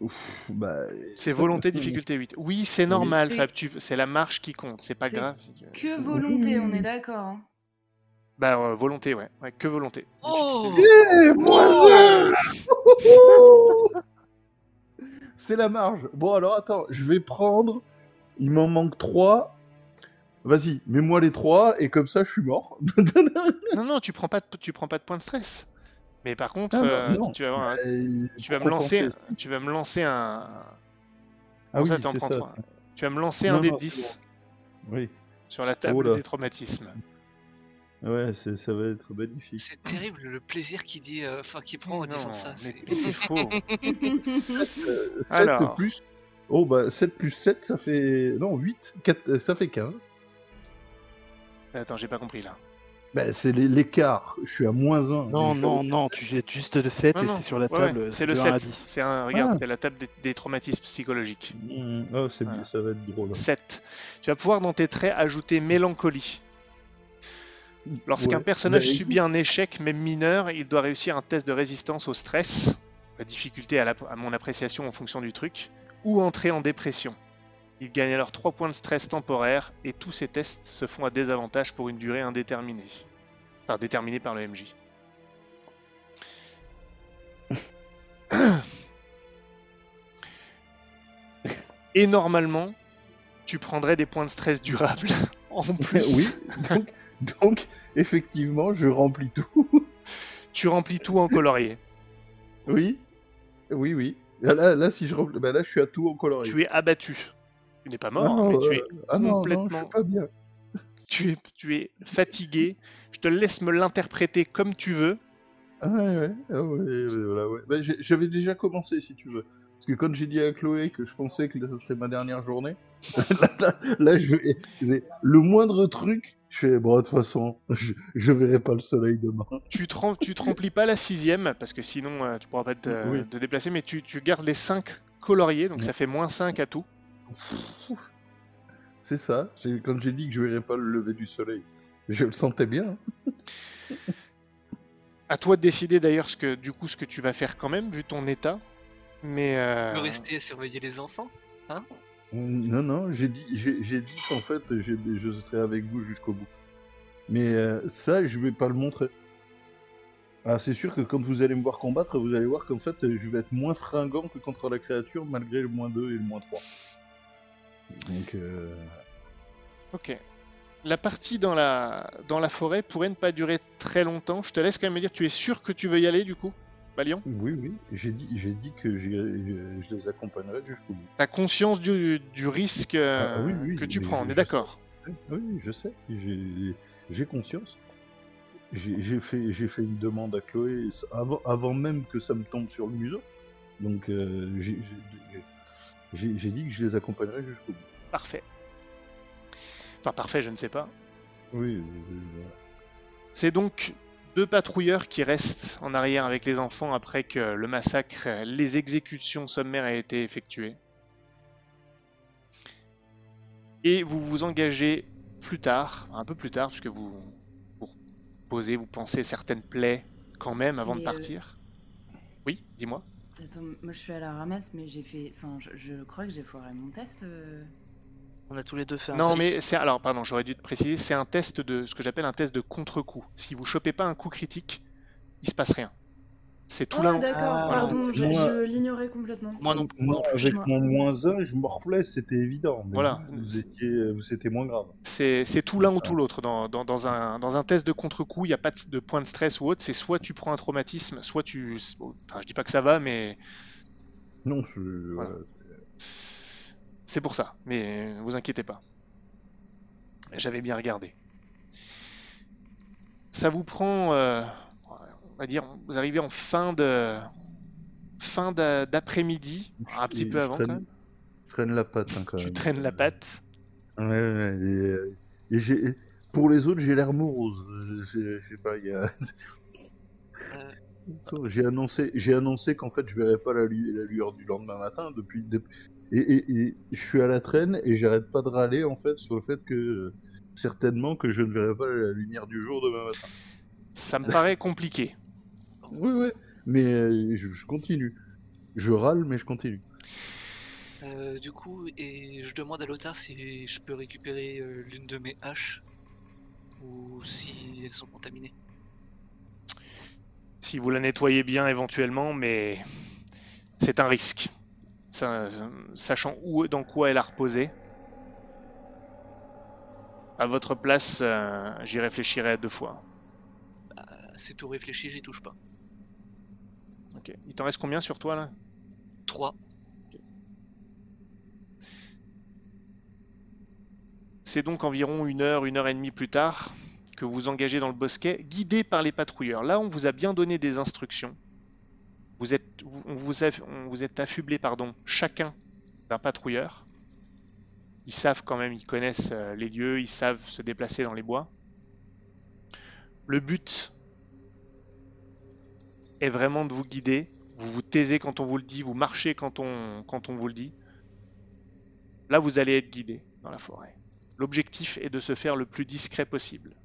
S3: Ouf, bah,
S4: C'est volonté, difficulté 8. Oui, c'est normal,
S5: C'est-
S4: Fab. tu- C'est la marche qui compte. C'est pas grave. si tu veux.
S5: Que volonté, on est d'accord. hein.
S4: Bah, euh, volonté, ouais. ouais. Que volonté.
S6: Oh
S3: C'est la marge. Bon alors attends, je vais prendre. Il m'en manque 3. Vas-y, mets-moi les 3 et comme ça je suis mort.
S4: Non, non, tu prends pas de, tu prends pas de points de stress. Mais par contre,
S3: Ah,
S4: euh,
S3: non.
S4: tu vas voir, un-
S3: Euh,
S4: tu vas lancer,
S3: compenser.
S4: tu vas me lancer un.
S3: Ah oui,
S4: ça, t'en
S3: c'est
S4: prends
S3: ça.
S4: trois Tu vas me lancer
S3: Non,
S4: un des
S3: non, c'est
S4: 10
S3: Oui.
S4: sur la table
S3: Oh
S4: des traumatismes.
S3: Ouais, ça va être magnifique.
S6: C'est terrible le plaisir qu'il dit, euh, enfin qu'il prend en
S4: Non,
S6: disant ça.
S4: mais,
S6: c'est-
S4: faux.
S3: Euh, 7
S4: Alors.
S3: plus. Oh bah 7 plus 7 ça fait. Non, 8. 4... euh, Ça fait 15.
S4: Attends, j'ai pas compris là.
S3: Bah c'est l'é- l'écart. Je suis à moins 1.
S2: Non, non, non, tu jettes juste le 7
S4: Non,
S2: et c'est sur la
S4: ouais,
S2: table,
S4: c'est le
S2: 1 à
S4: 7.
S2: 10.
S4: C'est un, regarde,
S3: Ah.
S4: c'est la table des, des traumatismes psychologiques.
S3: Oh, c'est
S4: Voilà.
S3: bien, ça va être drôle.
S4: 7. Tu vas pouvoir dans tes traits ajouter mélancolie. Lorsqu'un
S3: Ouais.
S4: personnage subit un échec, même mineur, il doit réussir un test de résistance au stress, la difficulté à, la- à mon appréciation en fonction du truc, ou entrer en dépression. Il gagne alors 3 points de stress temporaires et tous ces tests se font à désavantage pour une durée indéterminée. Enfin, déterminée par le MJ. Et normalement, tu prendrais des points de stress durables en plus.
S3: oui, donc, donc effectivement, je remplis tout.
S4: Tu remplis tout en colorier.
S3: oui, oui, oui. Là, là, si je remplis, bah là, je suis à tout en colorier.
S4: Tu es abattu. Tu n'es pas mort,
S3: Non,
S4: mais tu
S3: euh,
S4: es,
S3: ah non, non,
S4: complètement-
S3: je suis pas bien.
S4: tu, es, tu es fatigué. Je te laisse me l'interpréter comme tu veux.
S3: Ah ouais, ouais, ah ouais, voilà, ouais. Bah, J'avais déjà commencé, si tu veux. Parce que quand j'ai dit à Chloé que je pensais que ce serait ma dernière journée, là, là, là, je vais, le moindre truc, je fais, bon, de toute façon, je, je verrai pas le soleil demain.
S4: Tu te, rem- tu te remplis pas la sixième, parce que sinon euh, tu pourras pas te,
S3: Oui.
S4: te déplacer, mais tu, tu gardes les 5 coloriés, donc
S3: Ouais.
S4: ça fait moins 5 à tout.
S3: C'est ça, quand j'ai dit que je verrais pas le lever du soleil, je le sentais bien.
S4: À toi de décider d'ailleurs ce que du coup ce que tu vas faire quand même, vu ton état. Mais euh,
S6: rester à surveiller les enfants.
S3: Non, non, j'ai dit, j'ai dit qu'en fait, je serai avec vous jusqu'au bout. Mais euh, ça, je vais pas le montrer. Ah, c'est sûr que quand vous allez me voir combattre, vous allez voir qu'en fait, je vais être moins fringant que contre la créature, malgré le moins 2 et le moins 3. Donc, euh,
S4: Ok. La partie dans la, dans la forêt pourrait ne pas durer très longtemps. Je te laisse quand même me dire, tu es sûr que tu veux y aller du coup, Balian?
S3: oui, oui, j'ai dit, j'ai dit que je, les accompagnerai jusqu'au bout.
S4: T'as conscience du, du risque euh,
S3: Ah, oui, oui,
S4: que tu prends, on est
S3: sais.
S4: d'accord?
S3: Oui, je sais, j'ai j'ai conscience. J'ai j'ai fait, j'ai fait une demande à Chloé avant, avant même que ça me tombe sur le museau. Donc, euh, j'ai- j'ai dit que je les accompagnerais jusqu'au bout.
S4: Parfait. Enfin, parfait, je ne sais pas.
S3: Oui, euh, voilà.
S4: C'est donc deux patrouilleurs qui restent en arrière avec les enfants après que le massacre, les exécutions sommaires aient été effectuées. Et vous vous engagez plus tard, un peu plus tard, puisque vous vous posez, vous pensez certaines plaies quand même avant de
S5: euh,
S4: partir. Oui, dis-moi.
S5: Attends, moi je suis à la ramasse, mais j'ai fait. Enfin, je, je crois que j'ai foiré mon test. euh.
S1: On a tous les deux fait un
S4: Non, mais c'est alors, pardon, j'aurais dû te préciser, c'est un test de ce que j'appelle un test de contre-coup. Si vous chopez pas un coup critique, il se passe rien. C'est tout
S5: Oh,
S4: là.
S5: d'accord,
S2: Ah,
S5: pardon, je,
S3: moi-
S5: je l'ignorais complètement.
S1: Moi non plus.
S3: Moi, avec
S5: moi.
S3: mon moins 1, je morflais, c'était évident. Mais
S4: Voilà.
S3: vous, vous étiez, vous, c'était moins grave.
S4: C'est c'est tout l'un ou tout l'autre. Dans, dans, dans un, dans un test de contre-coup, il n'y a pas de, de point de stress ou autre. C'est soit tu prends un traumatisme, soit tu. Enfin, je dis pas que ça va, mais
S3: Non, je,
S4: Voilà.
S3: voilà.
S4: c'est pour ça. Mais vous inquiétez pas. J'avais bien regardé. Ça vous prend, euh, on va dire, vous arrivez en fin de fin d'a- d'après-midi, un petit
S3: Et
S4: peu avant
S3: traîne,
S4: quand même.
S3: je traîne la patte hein, quand
S4: Tu
S3: même.
S4: traînes la patte.
S3: Ouais, ouais, et, euh, et pour les autres, j'ai l'air morose. Je je sais pas, il y a. J'ai annoncé, j'ai annoncé qu'en fait je verrais pas la, lu- la lueur du lendemain matin depuis, et, et- et je suis à la traîne et j'arrête pas de râler en fait sur le fait que certainement que je ne verrai pas la lumière du jour demain matin.
S4: Ça me paraît compliqué.
S3: Oui, oui, mais euh, je, je continue. Je râle, mais je continue.
S6: Euh, du coup, et je demande à Lothar si je peux récupérer euh, l'une de mes haches ou si elles sont contaminées.
S4: Si vous la nettoyez bien éventuellement, mais c'est un risque. Ça- sachant où, dans quoi elle a reposé. À votre place, euh, j'y réfléchirai à deux fois.
S6: Euh, C'est tout réfléchi, j'y touche pas.
S4: Ok. Il t'en reste combien sur toi là?
S6: 3.
S4: C'est donc environ une heure, une heure et demie plus tard que vous vous engagez dans le bosquet, guidé par les patrouilleurs. Là, on vous a bien donné des instructions. Vous êtes, on vous, a, on vous êtes affublé, pardon, chacun d'un patrouilleur. Ils savent quand même, ils connaissent euh, les lieux, ils savent se déplacer dans les bois. Le but est vraiment de vous guider. Vous vous taisez quand on vous le dit, vous marchez quand on, vous le dit. Là, vous allez être guidé dans la forêt. L'objectif est de se faire le plus discret possible.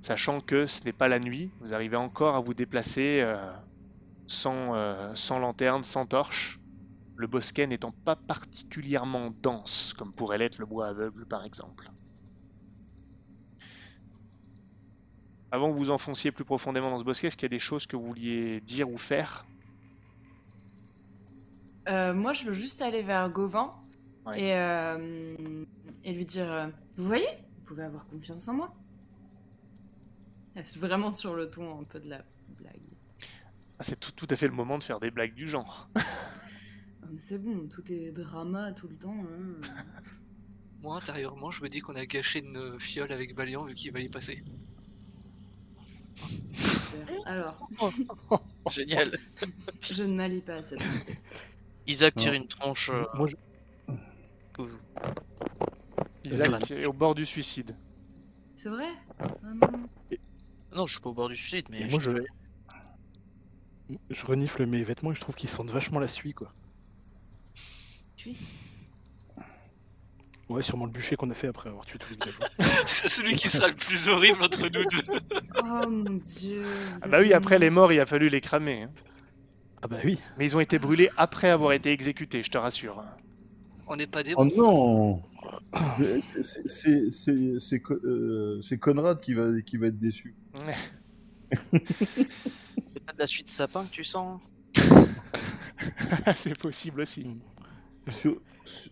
S4: Sachant que ce n'est pas la nuit, vous arrivez encore à vous déplacer euh, sans, euh, sans lanterne, sans torche, le bosquet n'étant pas particulièrement dense, comme pourrait l'être le bois aveugle par exemple. Avant que vous enfonciez plus profondément dans ce bosquet, est-ce qu'il y a des choses que vous vouliez dire ou faire?
S5: Euh, moi, je veux juste aller vers Gauvin
S4: Ouais.
S5: et, euh, et lui dire euh, Vous voyez, vous pouvez avoir confiance en moi. C'est vraiment sur le ton un peu de la blague?
S4: Ah, C'est tout, tout à fait le moment de faire des blagues du genre.
S5: Ah, C'est bon, tout est drama tout le temps. hein.
S6: Moi, intérieurement, je me dis qu'on a gâché une fiole avec Balian vu qu'il va y passer.
S5: Alors,
S1: Génial.
S5: je ne m'allie pas à cette pensée.
S1: Isaac tire une tronche. euh,
S2: Moi, je-
S1: que-
S4: Isaac est au bord du suicide.
S5: C'est vrai non.
S1: Non, je suis pas au bord du suicide, mais.
S2: Et moi,
S1: je-
S2: je... je renifle mes vêtements et je trouve qu'ils sentent vachement la suie, quoi.
S5: Tu
S2: Ouais, sûrement le bûcher qu'on a fait après avoir tué tous les villageois.
S6: C'est celui qui sera le plus horrible entre nous deux.
S5: Oh mon dieu.
S4: Ah bah oui, après les morts, il a fallu les cramer. hein.
S2: Ah bah oui.
S4: Mais ils ont été brûlés après avoir été exécutés, je te rassure.
S6: On n'est pas des
S3: Oh non Mais c'est- c'est- C'est c'est Co- euh, c'est Conrad qui va, qui va être déçu.
S1: C'est pas de la suite sapin que tu sens
S4: C'est possible aussi.
S3: Sur, sur-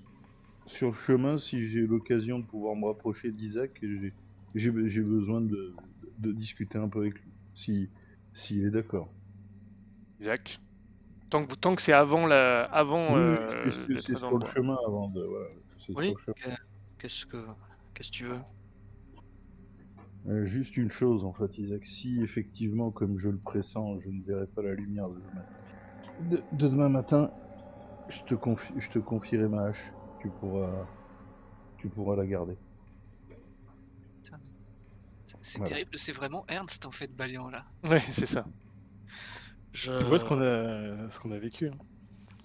S3: sur le chemin, si j'ai l'occasion de pouvoir me rapprocher d'Isaac, j'ai besoin de, de discuter un peu avec lui, si s'il est d'accord.
S4: Isaac? Tant que, tant que c'est avant la, avant.
S3: Oui,
S4: euh,
S3: c'est- sur
S4: le
S3: chemin avant de. Voilà,
S1: Oui.
S3: sur le chemin.
S1: Qu'est-ce que. Qu'est-ce que tu veux?
S3: Euh, juste une chose en fait, Isaac. Si effectivement, comme je le pressens, je ne verrai pas la lumière de demain, de, de demain matin, je te, confie, je te confierai ma hache. Tu pourras, tu pourras la garder.
S6: C'est-
S3: Voilà.
S6: terrible, c'est vraiment Ernst en fait, Balian là.
S4: Ouais, c'est ça.
S1: Je...
S2: Tu vois ce qu'on a, ce qu'on a vécu. hein.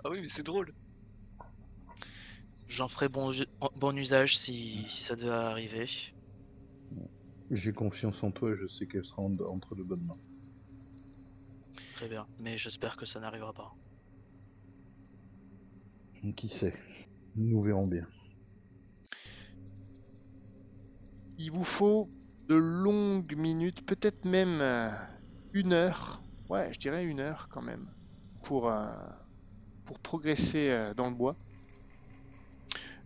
S6: Ah oui, mais c'est drôle.
S1: J'en ferai bon, bon usage si, si ça devait arriver.
S3: J'ai confiance en toi et je sais qu'elle sera en- entre de bonnes mains.
S1: Très bien. Mais j'espère que ça n'arrivera pas.
S3: Qui sait? Nous verrons bien.
S4: Il vous faut de longues minutes, peut-être même euh, une heure. Ouais, je dirais une heure quand même pour, euh, pour progresser euh, dans le bois.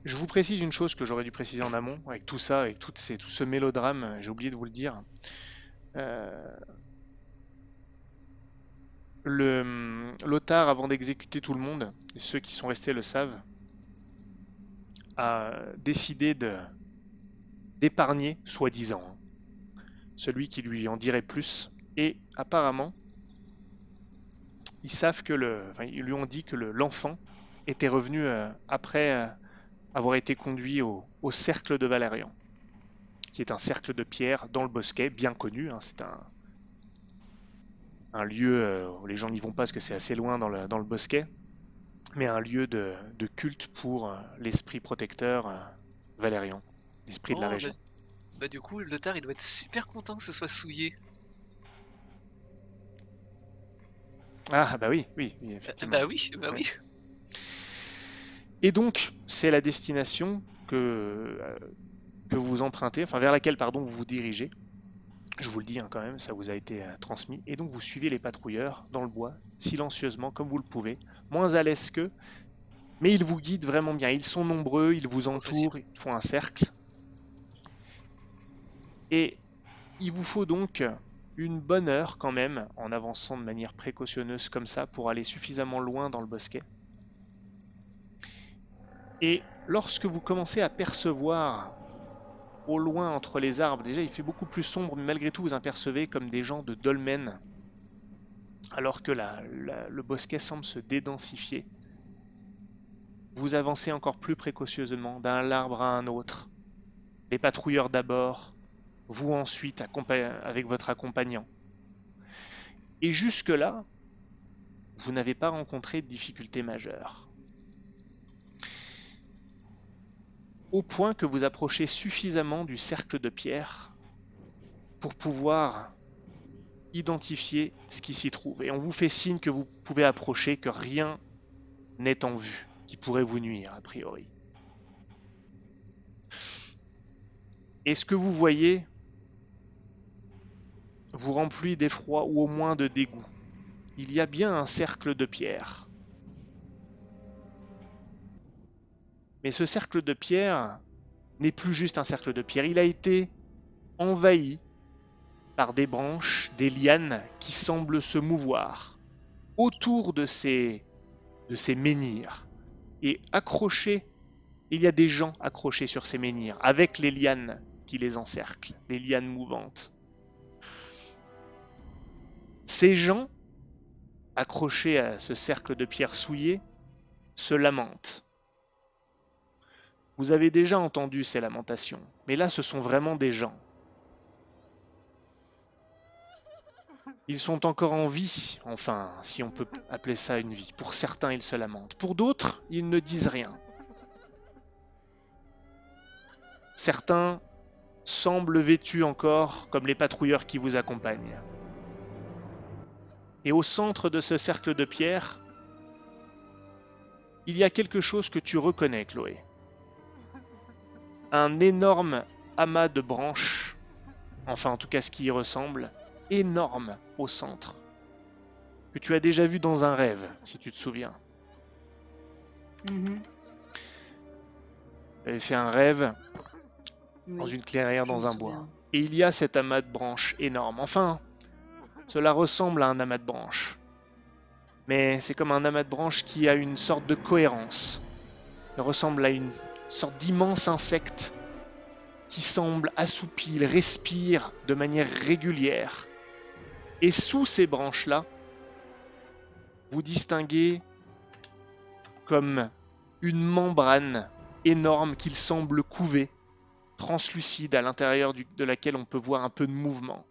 S4: Je vous précise une chose que j'aurais dû préciser en amont, avec tout ça, avec tout, ces- tout ce mélodrame, j'ai oublié de vous le dire. Hum, Lothar, avant d'exécuter tout le monde, et ceux qui sont restés le savent, a décidé de d'épargner, soi-disant, hein, celui qui lui en dirait plus. Et apparemment, ils savent que le, ils lui ont dit que le- l'enfant était revenu euh, après euh, avoir été conduit au, au cercle de Valérian, qui est un cercle de pierre dans le bosquet, bien connu. hein, c'est un, un lieu euh, où les gens n'y vont pas parce que c'est assez loin dans le, dans le bosquet, mais un lieu de, de culte pour euh, l'esprit protecteur euh, Valérian, l'esprit de la
S6: Oh,
S4: région.
S6: bah, bah, du coup, le tard, il doit être super content que ce soit souillé.
S4: Ah bah oui, oui, oui, effectivement.
S6: Bah oui, bah oui.
S4: Et donc, c'est la destination que, euh, que vous empruntez, enfin vers laquelle pardon, vous vous dirigez. Je vous le dis hein, quand même, ça vous a été euh, transmis. Et donc, vous suivez les patrouilleurs dans le bois, silencieusement, comme vous le pouvez, moins à l'aise qu'eux, mais ils vous guident vraiment bien. Ils sont nombreux, ils vous entourent, ils font un cercle. Et il vous faut donc une bonne heure quand même, en avançant de manière précautionneuse comme ça, pour aller suffisamment loin dans le bosquet. Et lorsque vous commencez à percevoir au loin entre les arbres, déjà il fait beaucoup plus sombre, mais malgré tout vous apercevez comme des gens de dolmen, alors que la- la- le bosquet semble se dédensifier. Vous avancez encore plus précautionneusement d'un arbre à un autre. Les patrouilleurs d'abord, vous ensuite avec votre accompagnant. Et jusque-là, vous n'avez pas rencontré de difficultés majeures. Au point que vous approchez suffisamment du cercle de pierre pour pouvoir identifier ce qui s'y trouve. Et on vous fait signe que vous pouvez approcher, que rien n'est en vue qui pourrait vous nuire, a priori. Et ce que vous voyez vous remplit d'effroi ou au moins de dégoût? Il y a bien un cercle de pierre. Mais ce cercle de pierre n'est plus juste un cercle de pierre. Il a été envahi par des branches, des lianes qui semblent se mouvoir autour de ces, de ces menhirs. Et accrochés, il y a des gens accrochés sur ces menhirs, avec les lianes qui les encerclent, les lianes mouvantes. Ces gens, accrochés à ce cercle de pierre souillé, se lamentent. Vous avez déjà entendu ces lamentations, mais là ce sont vraiment des gens. Ils sont encore en vie, enfin, si on peut appeler ça une vie. Pour certains, ils se lamentent. Pour d'autres, ils ne disent rien. Certains semblent vêtus encore comme les patrouilleurs qui vous accompagnent. Et au centre de ce cercle de pierre, il y a quelque chose que tu reconnais, Chloé un énorme amas de branches, enfin en tout cas ce qui y ressemble, énorme au centre, que tu as déjà vu dans un rêve, si tu te souviens.
S5: Mhm.
S4: Tu avais fait un rêve dans une clairière dans un bois. Et il y a cet amas de branches énorme. Enfin, cela ressemble à un amas de branches. Mais c'est comme un amas de branches qui a une sorte de cohérence. Il ressemble à une sorte d'immense insecte qui semble assoupi, il respire de manière régulière. Et sous ces branches-là, vous distinguez comme une membrane énorme qu'il semble couver, translucide à l'intérieur de laquelle on peut voir un peu de mouvement.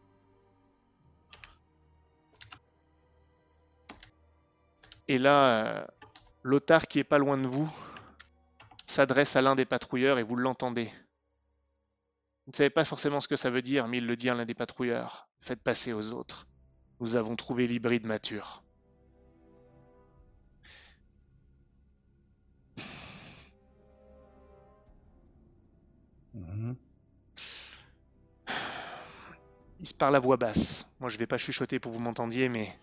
S4: Et là, euh, Lothar, qui est pas loin de vous, s'adresse à l'un des patrouilleurs et vous l'entendez. Vous ne savez pas forcément ce que ça veut dire, mais il le dit à l'un des patrouilleurs. Faites passer aux autres. Nous avons trouvé l'hybride mature.
S3: Mhm.
S4: il se parle à voix basse. Moi, je vais pas chuchoter pour que vous m'entendiez, mais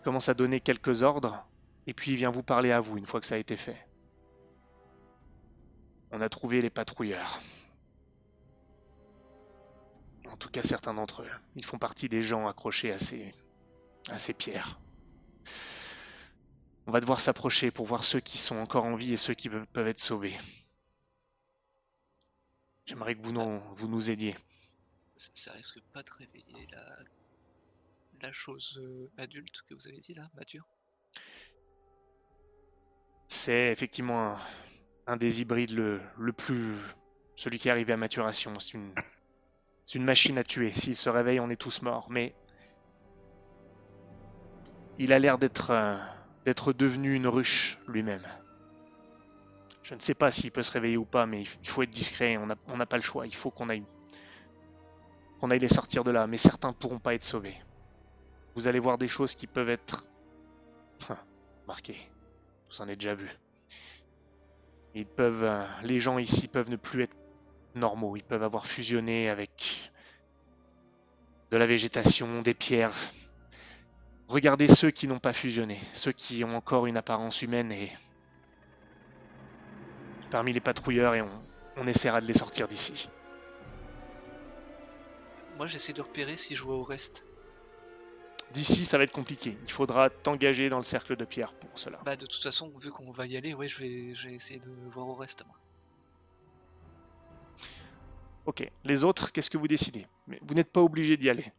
S4: il commence à donner quelques ordres, et puis il vient vous parler à vous une fois que ça a été fait. On a trouvé les patrouilleurs. En tout cas, certains d'entre eux. Ils font partie des gens accrochés à ces, à ces pierres. On va devoir s'approcher pour voir ceux qui sont encore en vie et ceux qui pe- peuvent être sauvés. J'aimerais que vous, nous- vous nous aidiez.
S6: Ça, ça risque pas de réveiller la, la chose euh, adulte que vous avez dit là, mature.
S4: C'est effectivement un, un des hybrides le, le plus. celui qui est arrivé à maturation. C'est une, c'est une machine à tuer. S'il se réveille, on est tous morts. Mais. Il a l'air d'être euh, d'être devenu une ruche lui-même. Je ne sais pas s'il peut se réveiller ou pas, mais il faut être discret. On n'a on pas le choix. Il faut qu'on aille. qu'on aille les sortir de là. Mais certains ne pourront pas être sauvés. Vous allez voir des choses qui peuvent être. Marquées. Vous en avez déjà vu. Ils peuvent, euh, les gens ici peuvent ne plus être normaux. Ils peuvent avoir fusionné avec de la végétation, des pierres. Regardez ceux qui n'ont pas fusionné, ceux qui ont encore une apparence humaine et parmi les patrouilleurs et on, on essaiera de les sortir d'ici.
S6: Moi, j'essaie de repérer si je vois au reste.
S4: D'ici, ça va être compliqué. Il faudra t'engager dans le cercle de pierre pour cela.
S6: Bah, de toute façon, vu qu'on va y aller, ouais, je vais, je vais essayer de voir au reste, moi.
S4: Ok. Les autres, qu'est-ce que vous décidez? Mais vous n'êtes pas obligé d'y aller.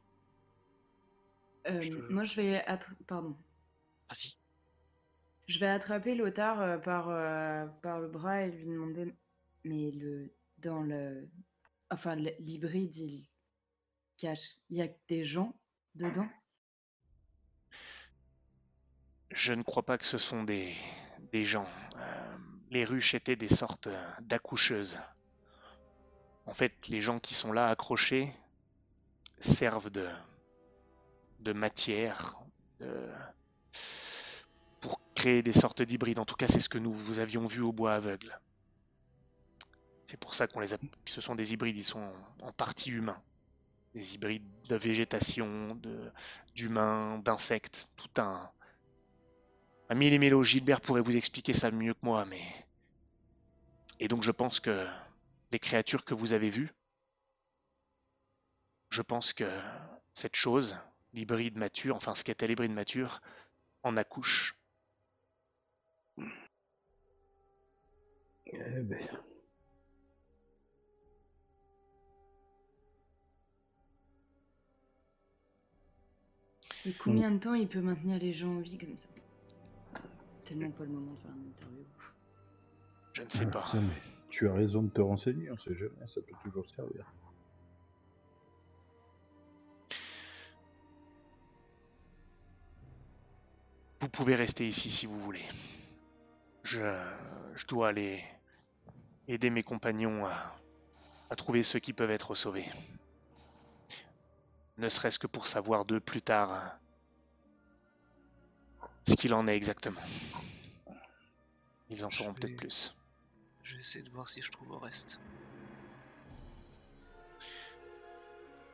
S5: Euh,
S1: Je-
S5: Moi, je vais. attr- Pardon.
S1: Ah si.
S5: Je vais attraper Lothar euh, par, euh, par le bras et lui demander. Mais le. Dans le. Enfin, l'hybride, il cache. Il y a des gens dedans?
S4: Je ne crois pas que ce sont des, des gens. Euh, les ruches étaient des sortes euh, d'accoucheuses. En fait, les gens qui sont là accrochés servent de, de matière de- pour créer des sortes d'hybrides. En tout cas, c'est ce que nous vous avions vu au bois aveugle. C'est pour ça qu'on les a. Ce sont des hybrides, ils sont en, partie humains. Des hybrides de végétation, de- d'humains, d'insectes, tout un, mille et mélo, Gilbert pourrait vous expliquer ça mieux que moi, mais. Et donc je pense que les créatures que vous avez vues, je pense que cette chose, l'hybride mature, enfin ce qu'était l'hybride mature, en accouche.
S3: Eh ben,
S5: Et combien de temps il peut maintenir les gens en vie comme ça? Tellement pas le moment de faire une interview.
S4: Je ne sais pas.
S3: putain, mais tu as raison de te renseigner, on sait jamais, ça peut toujours servir.
S4: Vous pouvez rester ici si vous voulez. Je, je dois aller aider mes compagnons à, à trouver ceux qui peuvent être sauvés. Ne serait-ce que pour savoir d'eux plus tard ce qu'il en est exactement. Ils en sauront peut-être plus.
S6: Je vais essayer de voir si je trouve au reste.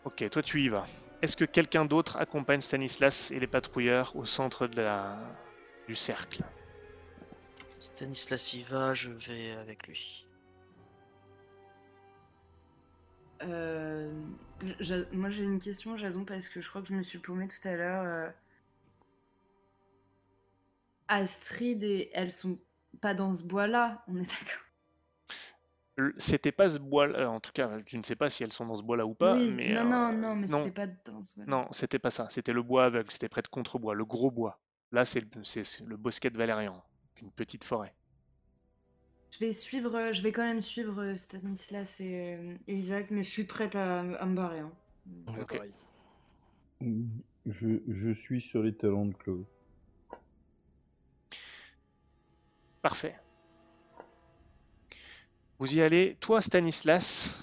S4: Ok, toi tu y vas. Est-ce que quelqu'un d'autre accompagne Stanislas et les patrouilleurs au centre de la... du cercle?
S1: Stanislas y va, je vais avec lui.
S5: Euh, moi j'ai une question, Jason, parce que je crois que je me suis paumée tout à l'heure. Euh. Astrid et elles sont pas dans ce bois-là, on est d'accord.
S4: C'était pas ce bois là en tout cas, je ne sais pas si elles sont dans ce bois là ou pas,
S5: oui,
S4: mais.
S5: non,
S4: euh,
S5: non, non, mais c'était pas dans ce bois
S4: Non, c'était pas ça, c'était le bois aveugle, c'était près de Contrebois, le gros bois. Là, c'est le, bosquet de Valérian, une petite forêt.
S5: Je vais suivre, euh, je vais quand même suivre euh, Stanislas et euh, Isaac, mais je suis prête à, à me barrer. hein.
S3: Je suis sur les talons de Claude.
S4: Parfait. Vous y allez. Toi, Stanislas,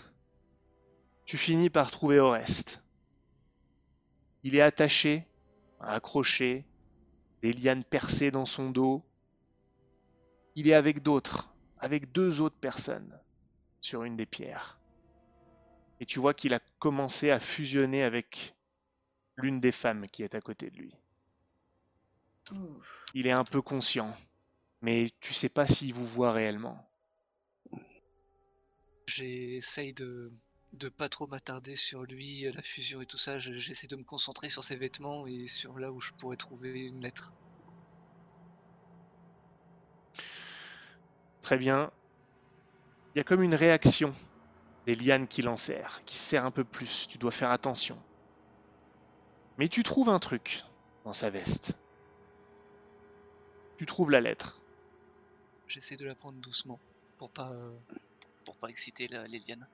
S4: tu finis par trouver Oreste. Il est attaché, accroché, des lianes percées dans son dos. Il est avec d'autres, avec deux autres personnes, sur une des pierres. Et tu vois qu'il a commencé à fusionner avec l'une des femmes qui est à côté de lui.
S5: Ouf.
S4: Il est un peu conscient, mais tu sais pas s'il vous voit réellement.
S6: J'essaye de de pas trop m'attarder sur lui, la fusion et tout ça. Je- J'essaie de me concentrer sur ses vêtements et sur là où je pourrais trouver une lettre.
S4: Très bien. Il y a comme une réaction des lianes qui l'enserrent, qui se serrent un peu plus. Tu dois faire attention. Mais tu trouves un truc dans sa veste. Tu trouves la lettre.
S6: J'essaie de la prendre doucement pour pas euh, pour pas exciter la- les lianes.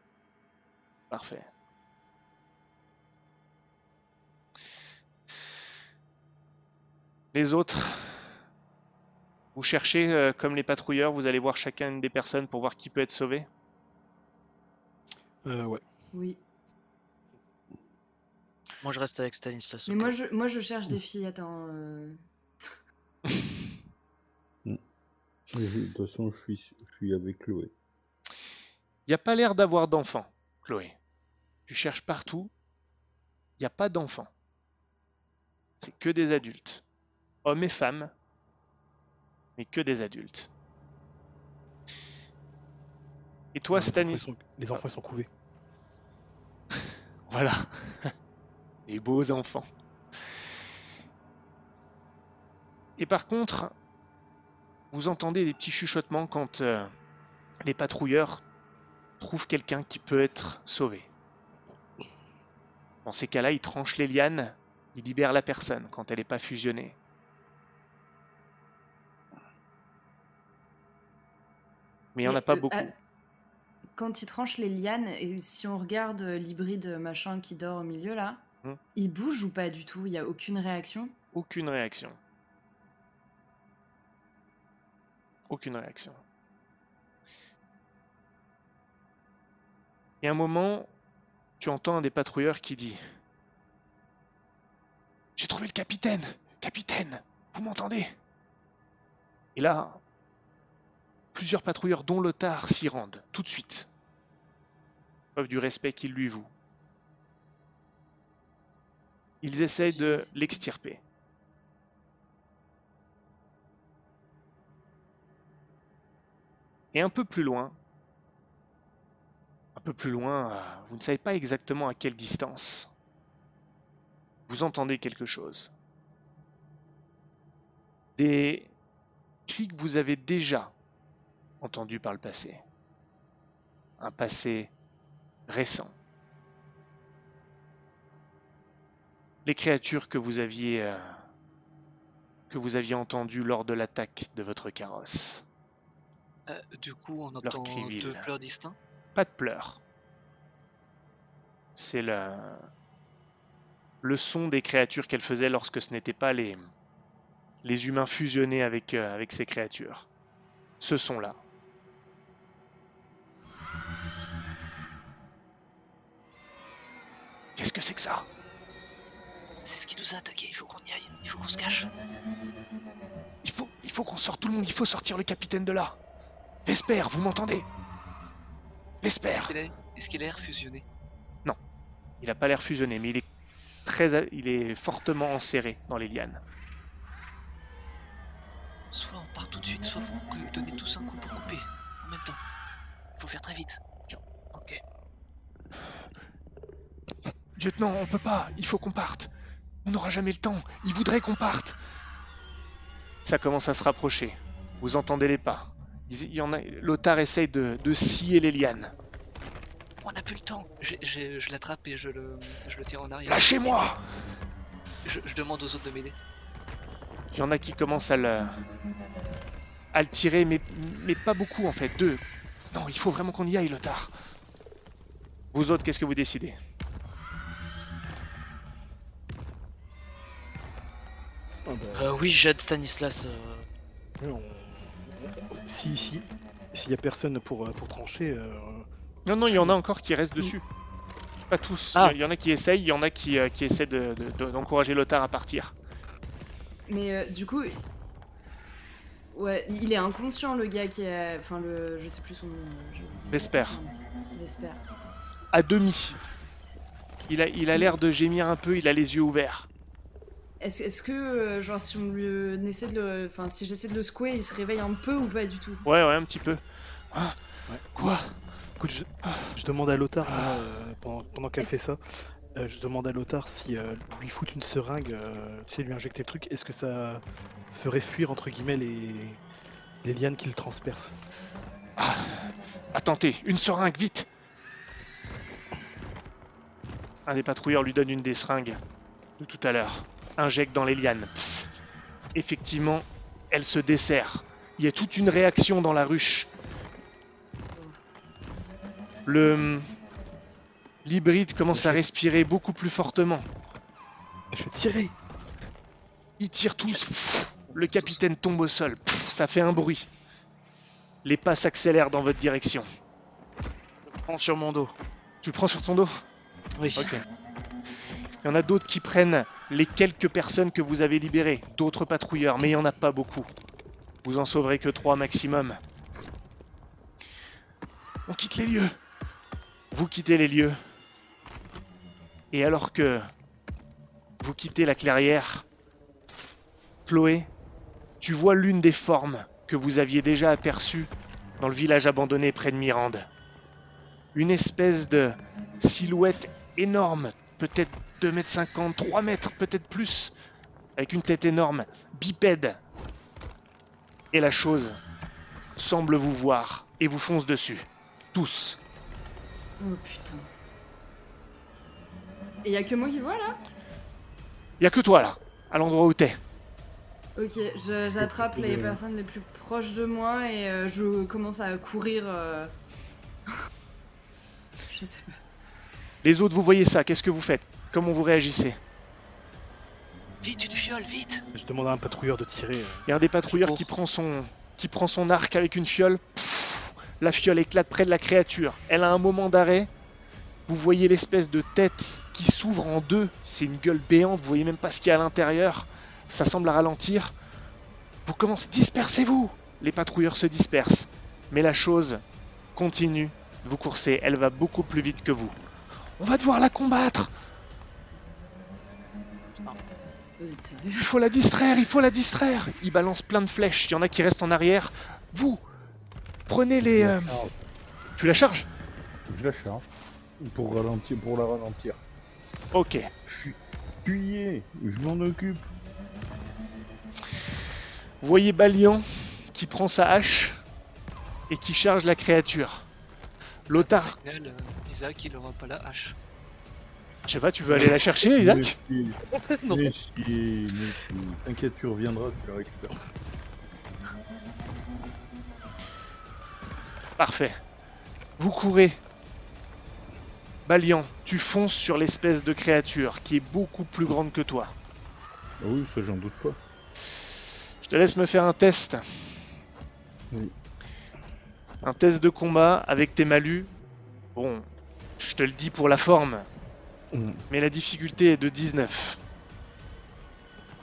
S4: Parfait. Les autres, vous cherchez euh, comme les patrouilleurs, vous allez voir chacun des personnes pour voir qui peut être sauvé?
S2: Euh, ouais.
S5: Oui.
S1: Moi, je reste avec Stanislas.
S5: Mais moi je, moi, je cherche des filles. Attends. euh,
S3: De toute façon, je suis, je suis avec Chloé.
S4: Il n'y a pas l'air d'avoir d'enfants, Chloé. Tu cherches partout, il n'y a pas d'enfants. C'est que des adultes. Hommes et femmes, mais que des adultes. Et toi,
S2: les enfants, ils
S4: Stanis,
S2: sont- Les enfants ils sont couvés.
S4: Voilà. Des beaux enfants. Et par contre, vous entendez des petits chuchotements quand euh, les patrouilleurs trouvent quelqu'un qui peut être sauvé. Dans ces cas-là, ils tranchent les lianes, ils libèrent la personne quand elle n'est pas fusionnée. Mais il n'y en a pas
S5: euh,
S4: beaucoup.
S5: ah, quand ils tranchent les lianes, et si on regarde euh, l'hybride machin qui dort au milieu là,
S4: Hmm.
S5: il bouge ou pas du tout? Il n'y a aucune réaction?
S4: Aucune réaction. Aucune réaction. Et à un moment, tu entends un des patrouilleurs qui dit J'ai trouvé le capitaine Capitaine Vous m'entendez? Et là, plusieurs patrouilleurs, dont Lothar, s'y rendent tout de suite. Preuve du respect qu'ils lui vouent. Ils essayent de l'extirper. Et un peu plus loin, un peu plus loin, euh, vous ne savez pas exactement à quelle distance, vous entendez quelque chose. Des cris que vous avez déjà entendus par le passé. Un passé récent. Les créatures que vous aviez euh, que vous aviez entendues lors de l'attaque de votre carrosse.
S6: Euh, du coup, on entend deux pleurs distincts.
S4: Pas de pleurs. C'est le, le son des créatures qu'elle faisait lorsque ce n'était pas les, les humains fusionnés avec, euh, avec ces créatures. Ce son-là. Qu'est-ce que c'est que ça?
S6: C'est ce qui nous a attaqués, il faut qu'on y aille, il faut qu'on se cache.
S4: Il faut, il faut qu'on sorte tout le monde, il faut sortir le capitaine de là. Vesper, vous m'entendez? Vesper
S6: Est-ce qu'il a, l'air fusionné?
S4: Il n'a pas l'air fusionné, mais il est très, il est fortement enserré dans les lianes.
S6: Soit on part tout de suite, soit vous que- donnez tous un coup pour couper. En même temps. Il faut faire très vite.
S1: Ok.
S4: Lieutenant, on peut pas, il faut qu'on parte. On n'aura jamais le temps, il voudrait qu'on parte. Ça commence à se rapprocher. Vous entendez les pas. Il il y en a, Lothar essaye de, de scier les lianes.
S6: On n'a plus le temps. Je l'attrape et je le, je le tire en arrière.
S4: Lâchez-moi
S6: Je, je demande aux autres de m'aider.
S4: Il y en a qui commencent à le, à le tirer, mais, mais pas beaucoup en fait. Deux. Non, il faut vraiment qu'on y aille, Lothar. Vous autres, qu'est-ce que vous décidez?
S2: Ah bah,
S1: Euh, oui, j'aide Stanislas. euh,
S2: Si, si, s'il y a personne pour, euh, pour trancher, euh,
S4: Non, non, il y en a encore qui restent dessus. Pas tous.
S1: Ah.
S4: Il y en a qui essayent, il y en a qui, euh, qui essaient de- de- de- d'encourager Lothar à partir.
S5: Mais euh, du coup, ouais, il est inconscient le gars qui est, enfin le, je sais plus son nom. je-
S4: Vesper.
S5: Vesper.
S4: à demi. Il a, il a l'air de gémir un peu, il a les yeux ouverts.
S5: Est-ce est-ce que, euh, genre, si on lui on essaie de le... Enfin, si j'essaie de le secouer, il se réveille un peu ou pas du tout?
S4: Ouais, ouais, un petit peu. Ah,
S2: Ouais.
S4: Quoi?
S2: Écoute, je, je demande à Lothar, moi, euh, pendant, pendant qu'elle fait ça, euh, je demande à Lothar si euh, lui foutre une seringue, euh, tu sais, lui injecter le truc, est-ce que ça ferait fuir, entre guillemets, les, les lianes qui le transpercent
S4: Attendez, une seringue, vite Un des patrouilleurs lui donne une des seringues de tout à l'heure. Injecte dans les lianes. Pff. Effectivement, elle se dessert. Il y a toute une réaction dans la ruche. Le l'hybride commence à respirer beaucoup plus fortement.
S2: Je vais tirer
S4: Ils tirent tous. Pff. Le capitaine tombe au sol. Pff. Ça fait un bruit. Les pas s'accélèrent dans votre direction.
S1: Je prends sur mon dos.
S4: Tu le prends sur ton dos?
S1: Oui.
S4: Ok. Il y en a d'autres qui prennent les quelques personnes que vous avez libérées, d'autres patrouilleurs, mais il n'y en a pas beaucoup. Vous en sauverez que trois maximum. On quitte les lieux. Vous quittez les lieux. Et alors que vous quittez la clairière, Chloé, tu vois l'une des formes que vous aviez déjà aperçues dans le village abandonné près de Mirande. Une espèce de silhouette énorme, peut-être 2 mètres 50, 3 mètres, peut-être plus, avec une tête énorme, bipède. Et la chose semble vous voir et vous fonce dessus. Tous.
S5: Oh putain. Et y a que moi qui le vois là?
S4: Y a que toi là, à l'endroit où t'es.
S5: Ok, je- j'attrape les personnes les plus proches de moi et euh, je commence à courir. euh, je sais pas.
S4: Les autres, vous voyez ça, qu'est-ce que vous faites? Comment vous réagissez?
S6: Vite, une fiole, vite
S2: Je demande à un patrouilleur de tirer. euh.
S4: Il y a un des patrouilleurs qui prend son, qui prend son arc avec une fiole. Pfff, la fiole éclate près de la créature. Elle a un moment d'arrêt. Vous voyez l'espèce de tête qui s'ouvre en deux. C'est une gueule béante. Vous voyez même pas ce qu'il y a à l'intérieur. Ça semble ralentir. Vous commencez. Dispersez-vous Les patrouilleurs se dispersent. Mais la chose continue. Vous coursez. Elle va beaucoup plus vite que vous. On va devoir la combattre. Il faut la distraire, il faut la distraire. Il balance plein de flèches. Il y en a qui restent en arrière. Vous, prenez les. euh,
S3: Alors,
S4: Tu la charges?
S3: Je la charge pour ralentir, pour la ralentir.
S4: Ok.
S3: Fu- Fuyez, je m'en occupe.
S4: Vous voyez Balian qui prend sa hache et qui charge la créature. Lothar,
S6: euh, Isaac, il aura pas la hache.
S4: Je sais pas, tu veux aller la chercher, Isaac
S3: Mais si,
S1: Non.
S3: mais si, mais si. T'inquiète, tu reviendras, tu la récupères.
S4: Parfait. Vous courez. Balian, tu fonces sur l'espèce de créature qui est beaucoup plus grande que toi.
S3: Ah oui, ça j'en doute pas.
S4: Je te laisse me faire un test.
S3: Oui.
S4: Un test de combat avec tes malus. Bon, je te le dis pour la forme,
S3: Mm.
S4: mais la difficulté est de 19,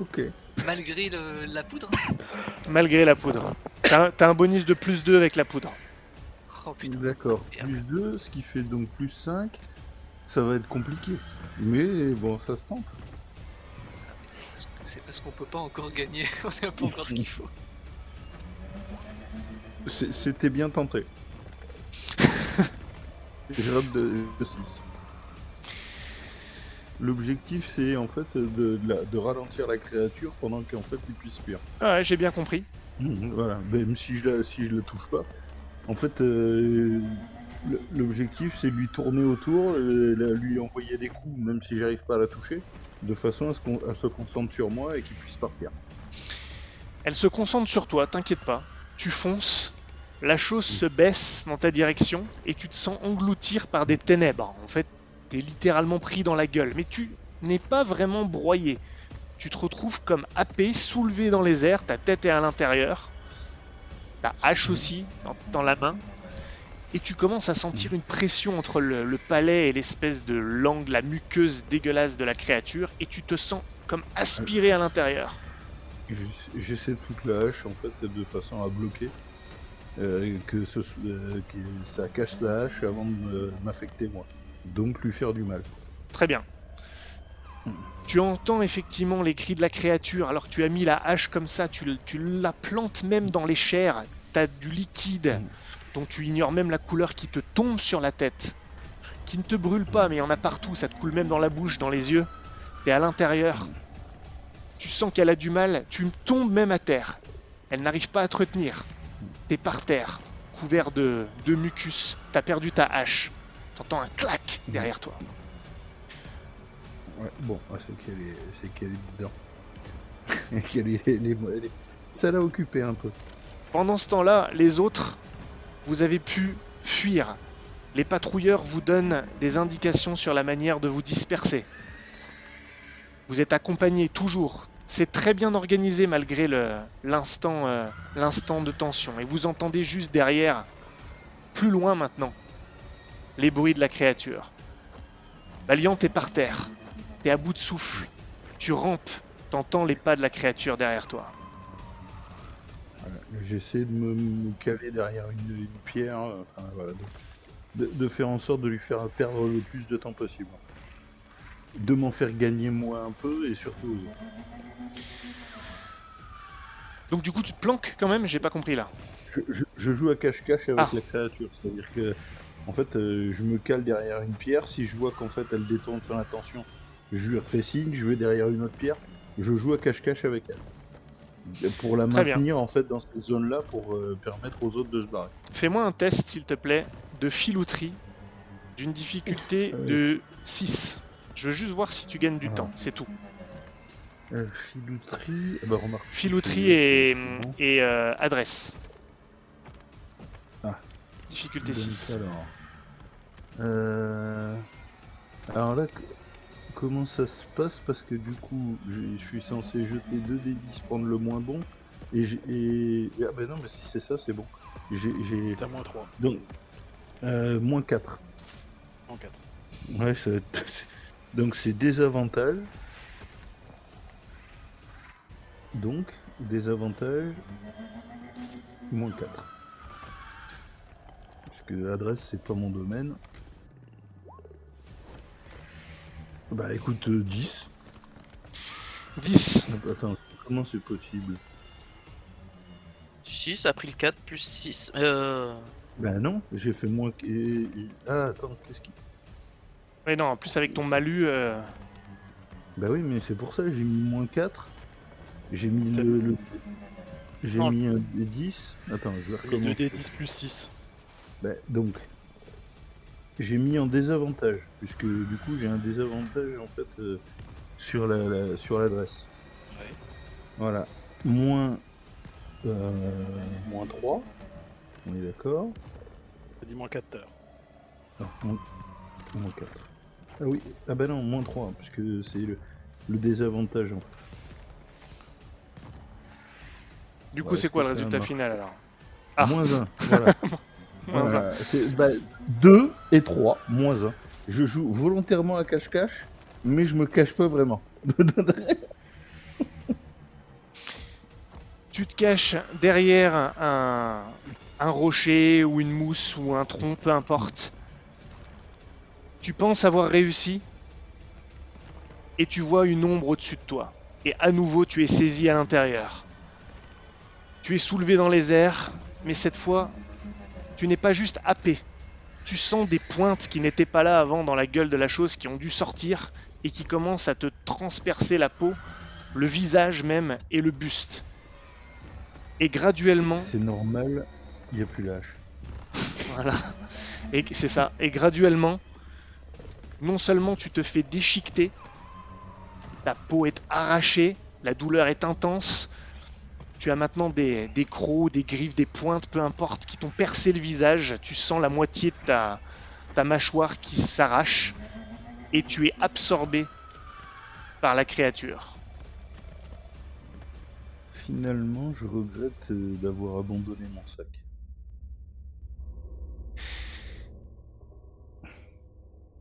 S3: Ok.
S6: Malgré le- la poudre
S4: malgré la poudre. T'as un- t'as un bonus de plus 2 avec la poudre.
S6: Oh putain.
S3: D'accord.
S6: Merde.
S3: Plus 2, ce qui fait donc plus 5. Ça va être compliqué. Mais bon, ça se tente.
S6: C'est parce que- C'est parce qu'on peut pas encore gagner, on n'a pas encore ce qu'il faut.
S3: C'est- C'était bien tenté. Rate de, 6. L'objectif, c'est en fait de, de la- de ralentir la créature pendant qu'en fait il puisse fuir.
S4: Ah ouais, j'ai bien compris.
S3: Mhm, Voilà, même si je la, si je le touche pas. En fait, euh, l'objectif c'est lui tourner autour, euh, la- lui envoyer des coups, même si j'arrive pas à la toucher, de façon à ce qu'on elle se concentre sur moi et qu'il puisse partir.
S4: Elle se concentre sur toi, t'inquiète pas. Tu fonces, la chose se baisse dans ta direction et tu te sens engloutir par des ténèbres. En fait, t'es littéralement pris dans la gueule, mais tu n'es pas vraiment broyé. Tu te retrouves comme happé, soulevé dans les airs, ta tête est à l'intérieur, ta hache aussi dans, la main, et tu commences à sentir une pression entre le, palais et l'espèce de langue, la muqueuse dégueulasse de la créature, et tu te sens comme aspiré à l'intérieur.
S3: J'ess- J'essaie de foutre la hache en fait de façon à bloquer. euh, que, euh, que ça cache la hache avant de m'affecter moi. Donc lui faire du mal.
S4: Très bien. Tu entends effectivement les cris de la créature alors tu as mis la hache comme ça, tu, la plantes même dans les chairs, t'as du liquide dont tu ignores même la couleur qui te tombe sur la tête, qui ne te brûle pas mais il y en a partout, ça te coule même dans la bouche, dans les yeux, t'es à l'intérieur, tu sens qu'elle a du mal, tu tombes même à terre, elle n'arrive pas à te retenir, t'es par terre, couvert de mucus, t'as perdu ta hache, t'entends un clac derrière toi.
S3: Ouais, bon, ah, c'est qu'elle est, c'est qu'elle est dedans. qu'elle est, elle est- elle est- Ça l'a occupé un peu.
S4: Pendant ce temps-là, les autres, vous avez pu fuir. Les patrouilleurs vous donnent des indications sur la manière de vous disperser. Vous êtes accompagnés toujours. C'est très bien organisé malgré le- l'instant euh, l'instant de tension. Et vous entendez juste derrière, plus loin maintenant, les bruits de la créature. Valiant, t'es par terre. T'es à bout de souffle. Tu rampes. T'entends les pas de la créature derrière toi.
S3: Voilà. J'essaie de me, me caler derrière une, une pierre, enfin, voilà, de, de- de faire en sorte de lui faire perdre le plus de temps possible. De m'en faire gagner moi un peu et surtout aux autres.
S4: Donc du coup, tu te planques quand même J'ai pas compris là.
S3: Je, je- je joue à cache-cache avec
S4: Ah.
S3: la créature, c'est-à-dire que en fait euh, je me cale derrière une pierre, si je vois qu'en fait elle détourne son attention, je lui refais signe, je vais derrière une autre pierre, je joue à cache-cache avec elle. Pour la
S4: Très bien.
S3: maintenir en fait dans cette zone-là pour euh, permettre aux autres de se barrer.
S4: Fais-moi un test, s'il te plaît, de filouterie d'une difficulté
S3: Ah oui.
S4: de 6. Je veux juste voir si tu gagnes du
S3: Ah.
S4: temps, c'est tout.
S3: Euh, filouterie, eh ben, remarque.
S4: Filouterie
S3: c'est-
S4: et, euh, adresse.
S3: Ah.
S4: Difficulté
S3: Donc,
S4: 6.
S3: Alors, Euh, alors là, comment ça se passe? Parce que du coup, je suis censé jeter 2 d 10, prendre le moins bon. Et, j'ai- et... Ah ben non, mais si c'est ça, c'est bon. J'ai...
S2: T'as moins 3
S3: Donc, euh, moins 4.
S2: en 4.
S3: Ouais, ça... donc c'est désavantage. Donc, désavantage, moins 4. Parce que adresse, c'est pas mon domaine. Bah écoute, euh, 10.
S4: 10.
S3: Attends, comment c'est possible?
S1: 6 a pris le 4 plus 6. Euh...
S3: Bah non, j'ai fait moins... que- Ah attends, qu'est-ce qui...
S4: Mais non, en plus avec ton malus, euh,
S3: Bah oui, mais c'est pour ça, j'ai mis moins 4. J'ai mis le... le- J'ai mis un des 10. Attends, je vais
S2: J'ai mis
S3: recommencer.
S2: 2d10 plus 6.
S3: Bah, donc, j'ai mis en désavantage, puisque du coup j'ai un désavantage en fait euh, sur la, la- sur l'adresse.
S2: Ouais.
S3: Voilà. Moins, euh, moins 3. On est d'accord.
S2: T'as dit moins 4 heures.
S3: Non, moins, moins 4. Ah oui, ah bah non, moins 3, puisque c'est le, le désavantage en fait.
S4: du coup
S3: Ouais,
S4: c'est quoi le résultat final alors? Ah.
S3: Moins 1, voilà.
S4: Moins
S3: Voilà, c'est- bah, 2 et 3, moins 1. Je joue volontairement à cache-cache, mais je me cache pas vraiment.
S4: Tu te caches derrière un, un rocher ou une mousse ou un tronc, peu importe. Tu penses avoir réussi et tu vois une ombre au-dessus de toi. Et à nouveau, tu es saisi à l'intérieur. Tu es soulevé dans les airs, mais cette fois, tu n'es pas juste happé. Tu sens des pointes qui n'étaient pas là avant dans la gueule de la chose, qui ont dû sortir et qui commencent à te transpercer la peau, le visage même et le buste. Et graduellement,
S3: C'est normal, il n'y a plus l'âge.
S4: voilà. Et c'est ça. Et graduellement, non seulement tu te fais déchiqueter, ta peau est arrachée, la douleur est intense. Tu as maintenant des, des crocs, des griffes, des pointes, peu importe, qui t'ont percé le visage. Tu sens la moitié de ta, ta mâchoire qui s'arrache. Et tu es absorbé par la créature.
S3: Finalement, je regrette euh, d'avoir abandonné mon sac.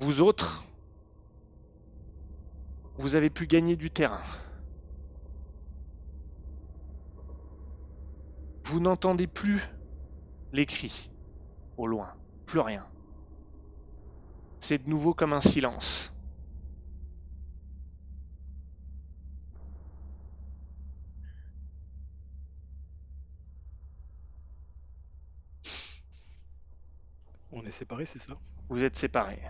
S4: Vous autres, vous avez pu gagner du terrain. Vous n'entendez plus les cris au loin, plus rien. c'est de nouveau comme un silence.
S2: On est séparés, c'est ça?
S4: Vous êtes séparés.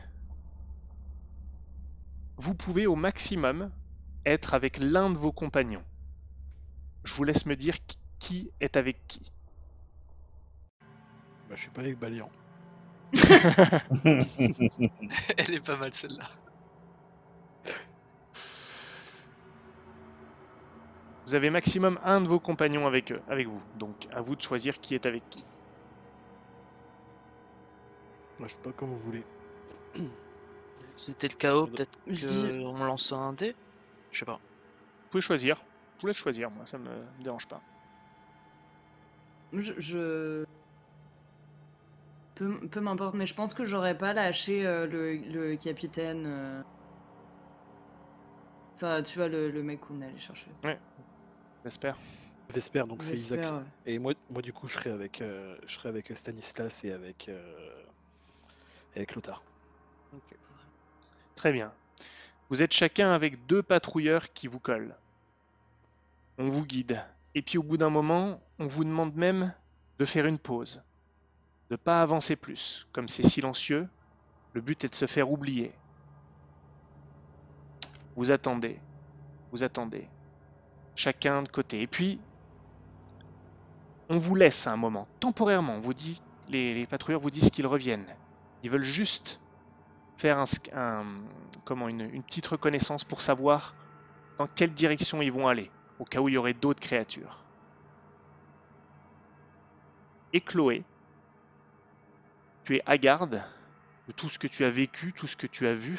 S4: Vous pouvez au maximum être avec l'un de vos compagnons. Je vous laisse me dire qui- qui est avec qui.
S2: bah, Je suis pas avec Balian.
S6: Elle est pas mal celle-là.
S4: Vous avez maximum un de vos compagnons avec eux, avec vous. Donc à vous de choisir qui est avec qui.
S2: Moi, je sais pas comme vous voulez.
S1: C'était le chaos, peut-être
S5: dis-
S1: qu'on lance un dé? Je sais pas.
S4: Vous pouvez choisir. Vous pouvez choisir, moi, ça me dérange pas.
S5: Je. je- Peu, peu m'importe, mais je pense que j'aurais pas lâché euh, le, le capitaine. euh. Enfin, tu vois, le, le mec qu'on allait chercher.
S4: J'espère.
S2: Vesper, donc c'est Isaac.
S5: J'espère, ouais.
S2: Et moi, moi, du coup, je serai avec, euh, je serai avec Stanislas et avec, euh, et avec Lothar.
S4: Très bien. Vous êtes chacun avec deux patrouilleurs qui vous collent. On vous guide. Et puis au bout d'un moment, on vous demande même de faire une pause. De pas avancer plus. Comme c'est silencieux, le but est de se faire oublier. Vous attendez. Vous attendez. Chacun de côté. Et puis, on vous laisse un moment. Temporairement, vous dit, les, patrouilleurs vous disent qu'ils reviennent. Ils veulent juste faire un, comment, une petite reconnaissance pour savoir dans quelle direction ils vont aller, au cas où il y aurait d'autres créatures. Et Chloé, tu es hagarde de tout ce que tu as vécu, tout ce que tu as vu.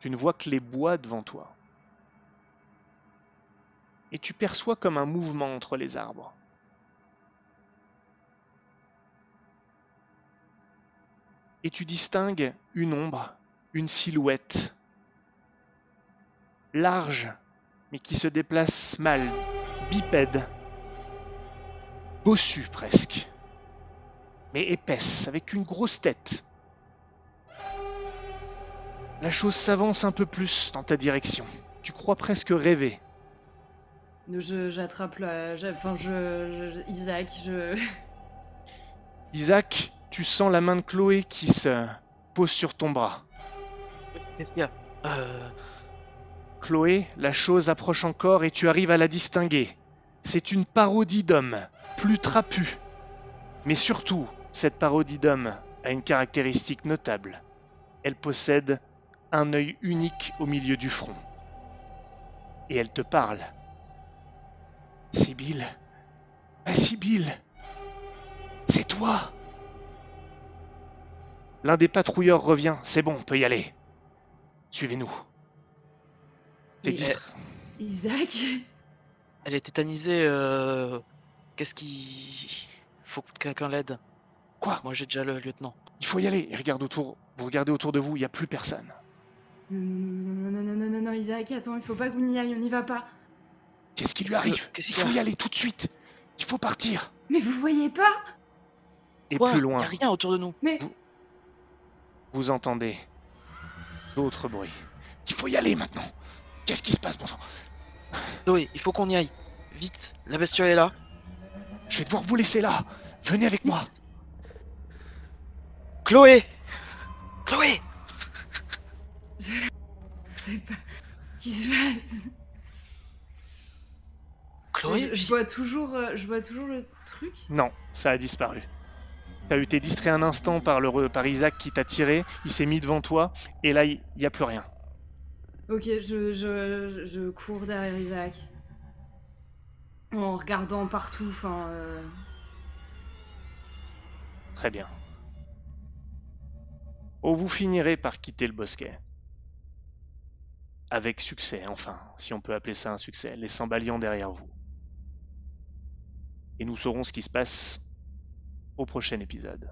S4: Tu ne vois que les bois devant toi. Et tu perçois comme un mouvement entre les arbres. et tu distingues une ombre, une silhouette, large, mais qui se déplace mal, bipède, bossue presque, mais épaisse, avec une grosse tête. La chose s'avance un peu plus dans ta direction. Tu crois presque rêver.
S5: Je- J'attrape la. j'a- Enfin, je, je- Isaac, je.
S4: Isaac, tu sens la main de Chloé qui se pose sur ton bras.
S1: Qu'est-ce qu'il y a? Euh,
S4: Chloé, la chose approche encore et tu arrives à la distinguer. C'est une parodie d'homme, plus trapue. Mais surtout, cette parodie d'homme a une caractéristique notable. Elle possède un œil unique au milieu du front. Et elle te parle. Sibylle. Ah, Sibylle. C'est toi. L'un des patrouilleurs revient. C'est bon, on peut y aller. Suivez-nous.
S5: Isaac
S1: Elle est tétanisée. Euh, qu'est-ce qui. Faut que quelqu'un l'aide?
S4: Quoi?
S1: Moi j'ai déjà le lieutenant.
S4: Il faut y aller. Regarde autour. Vous regardez autour de vous, il n'y a plus personne.
S5: Non, non, non, non, non, non, non, Isaac, attends, il faut pas qu'on y aille, on n'y va pas.
S4: Qu'est-ce qui lui arrive? Il faut y aller tout de suite. Il faut partir.
S5: Mais vous voyez pas?
S4: Et plus loin.
S1: Il a rien autour de nous.
S5: Mais.
S4: Vous entendez d'autres bruits. Il faut y aller maintenant. Qu'est-ce qui se passe, bon sang?
S1: Chloé, il faut qu'on y aille. Vite, la bestiole est là.
S4: Je vais devoir vous laisser là. Venez avec moi.
S1: Chloé Chloé
S5: Je sais pas. Qu'est-ce qui se passe
S1: Chloé?
S5: Je, je vois toujours, euh, je vois toujours le truc.
S4: Non, ça a disparu. T'as été distrait un instant par, le, re- par Isaac qui t'a tiré. Il s'est mis devant toi. Et là, il n'y a plus rien.
S5: Ok, je, je, cours derrière Isaac. En regardant partout, enfin. euh,
S4: Très bien. Oh, vous finirez par quitter le bosquet. Avec succès, enfin, si on peut appeler ça un succès, laissant Balian derrière vous. Et nous saurons ce qui se passe au prochain épisode.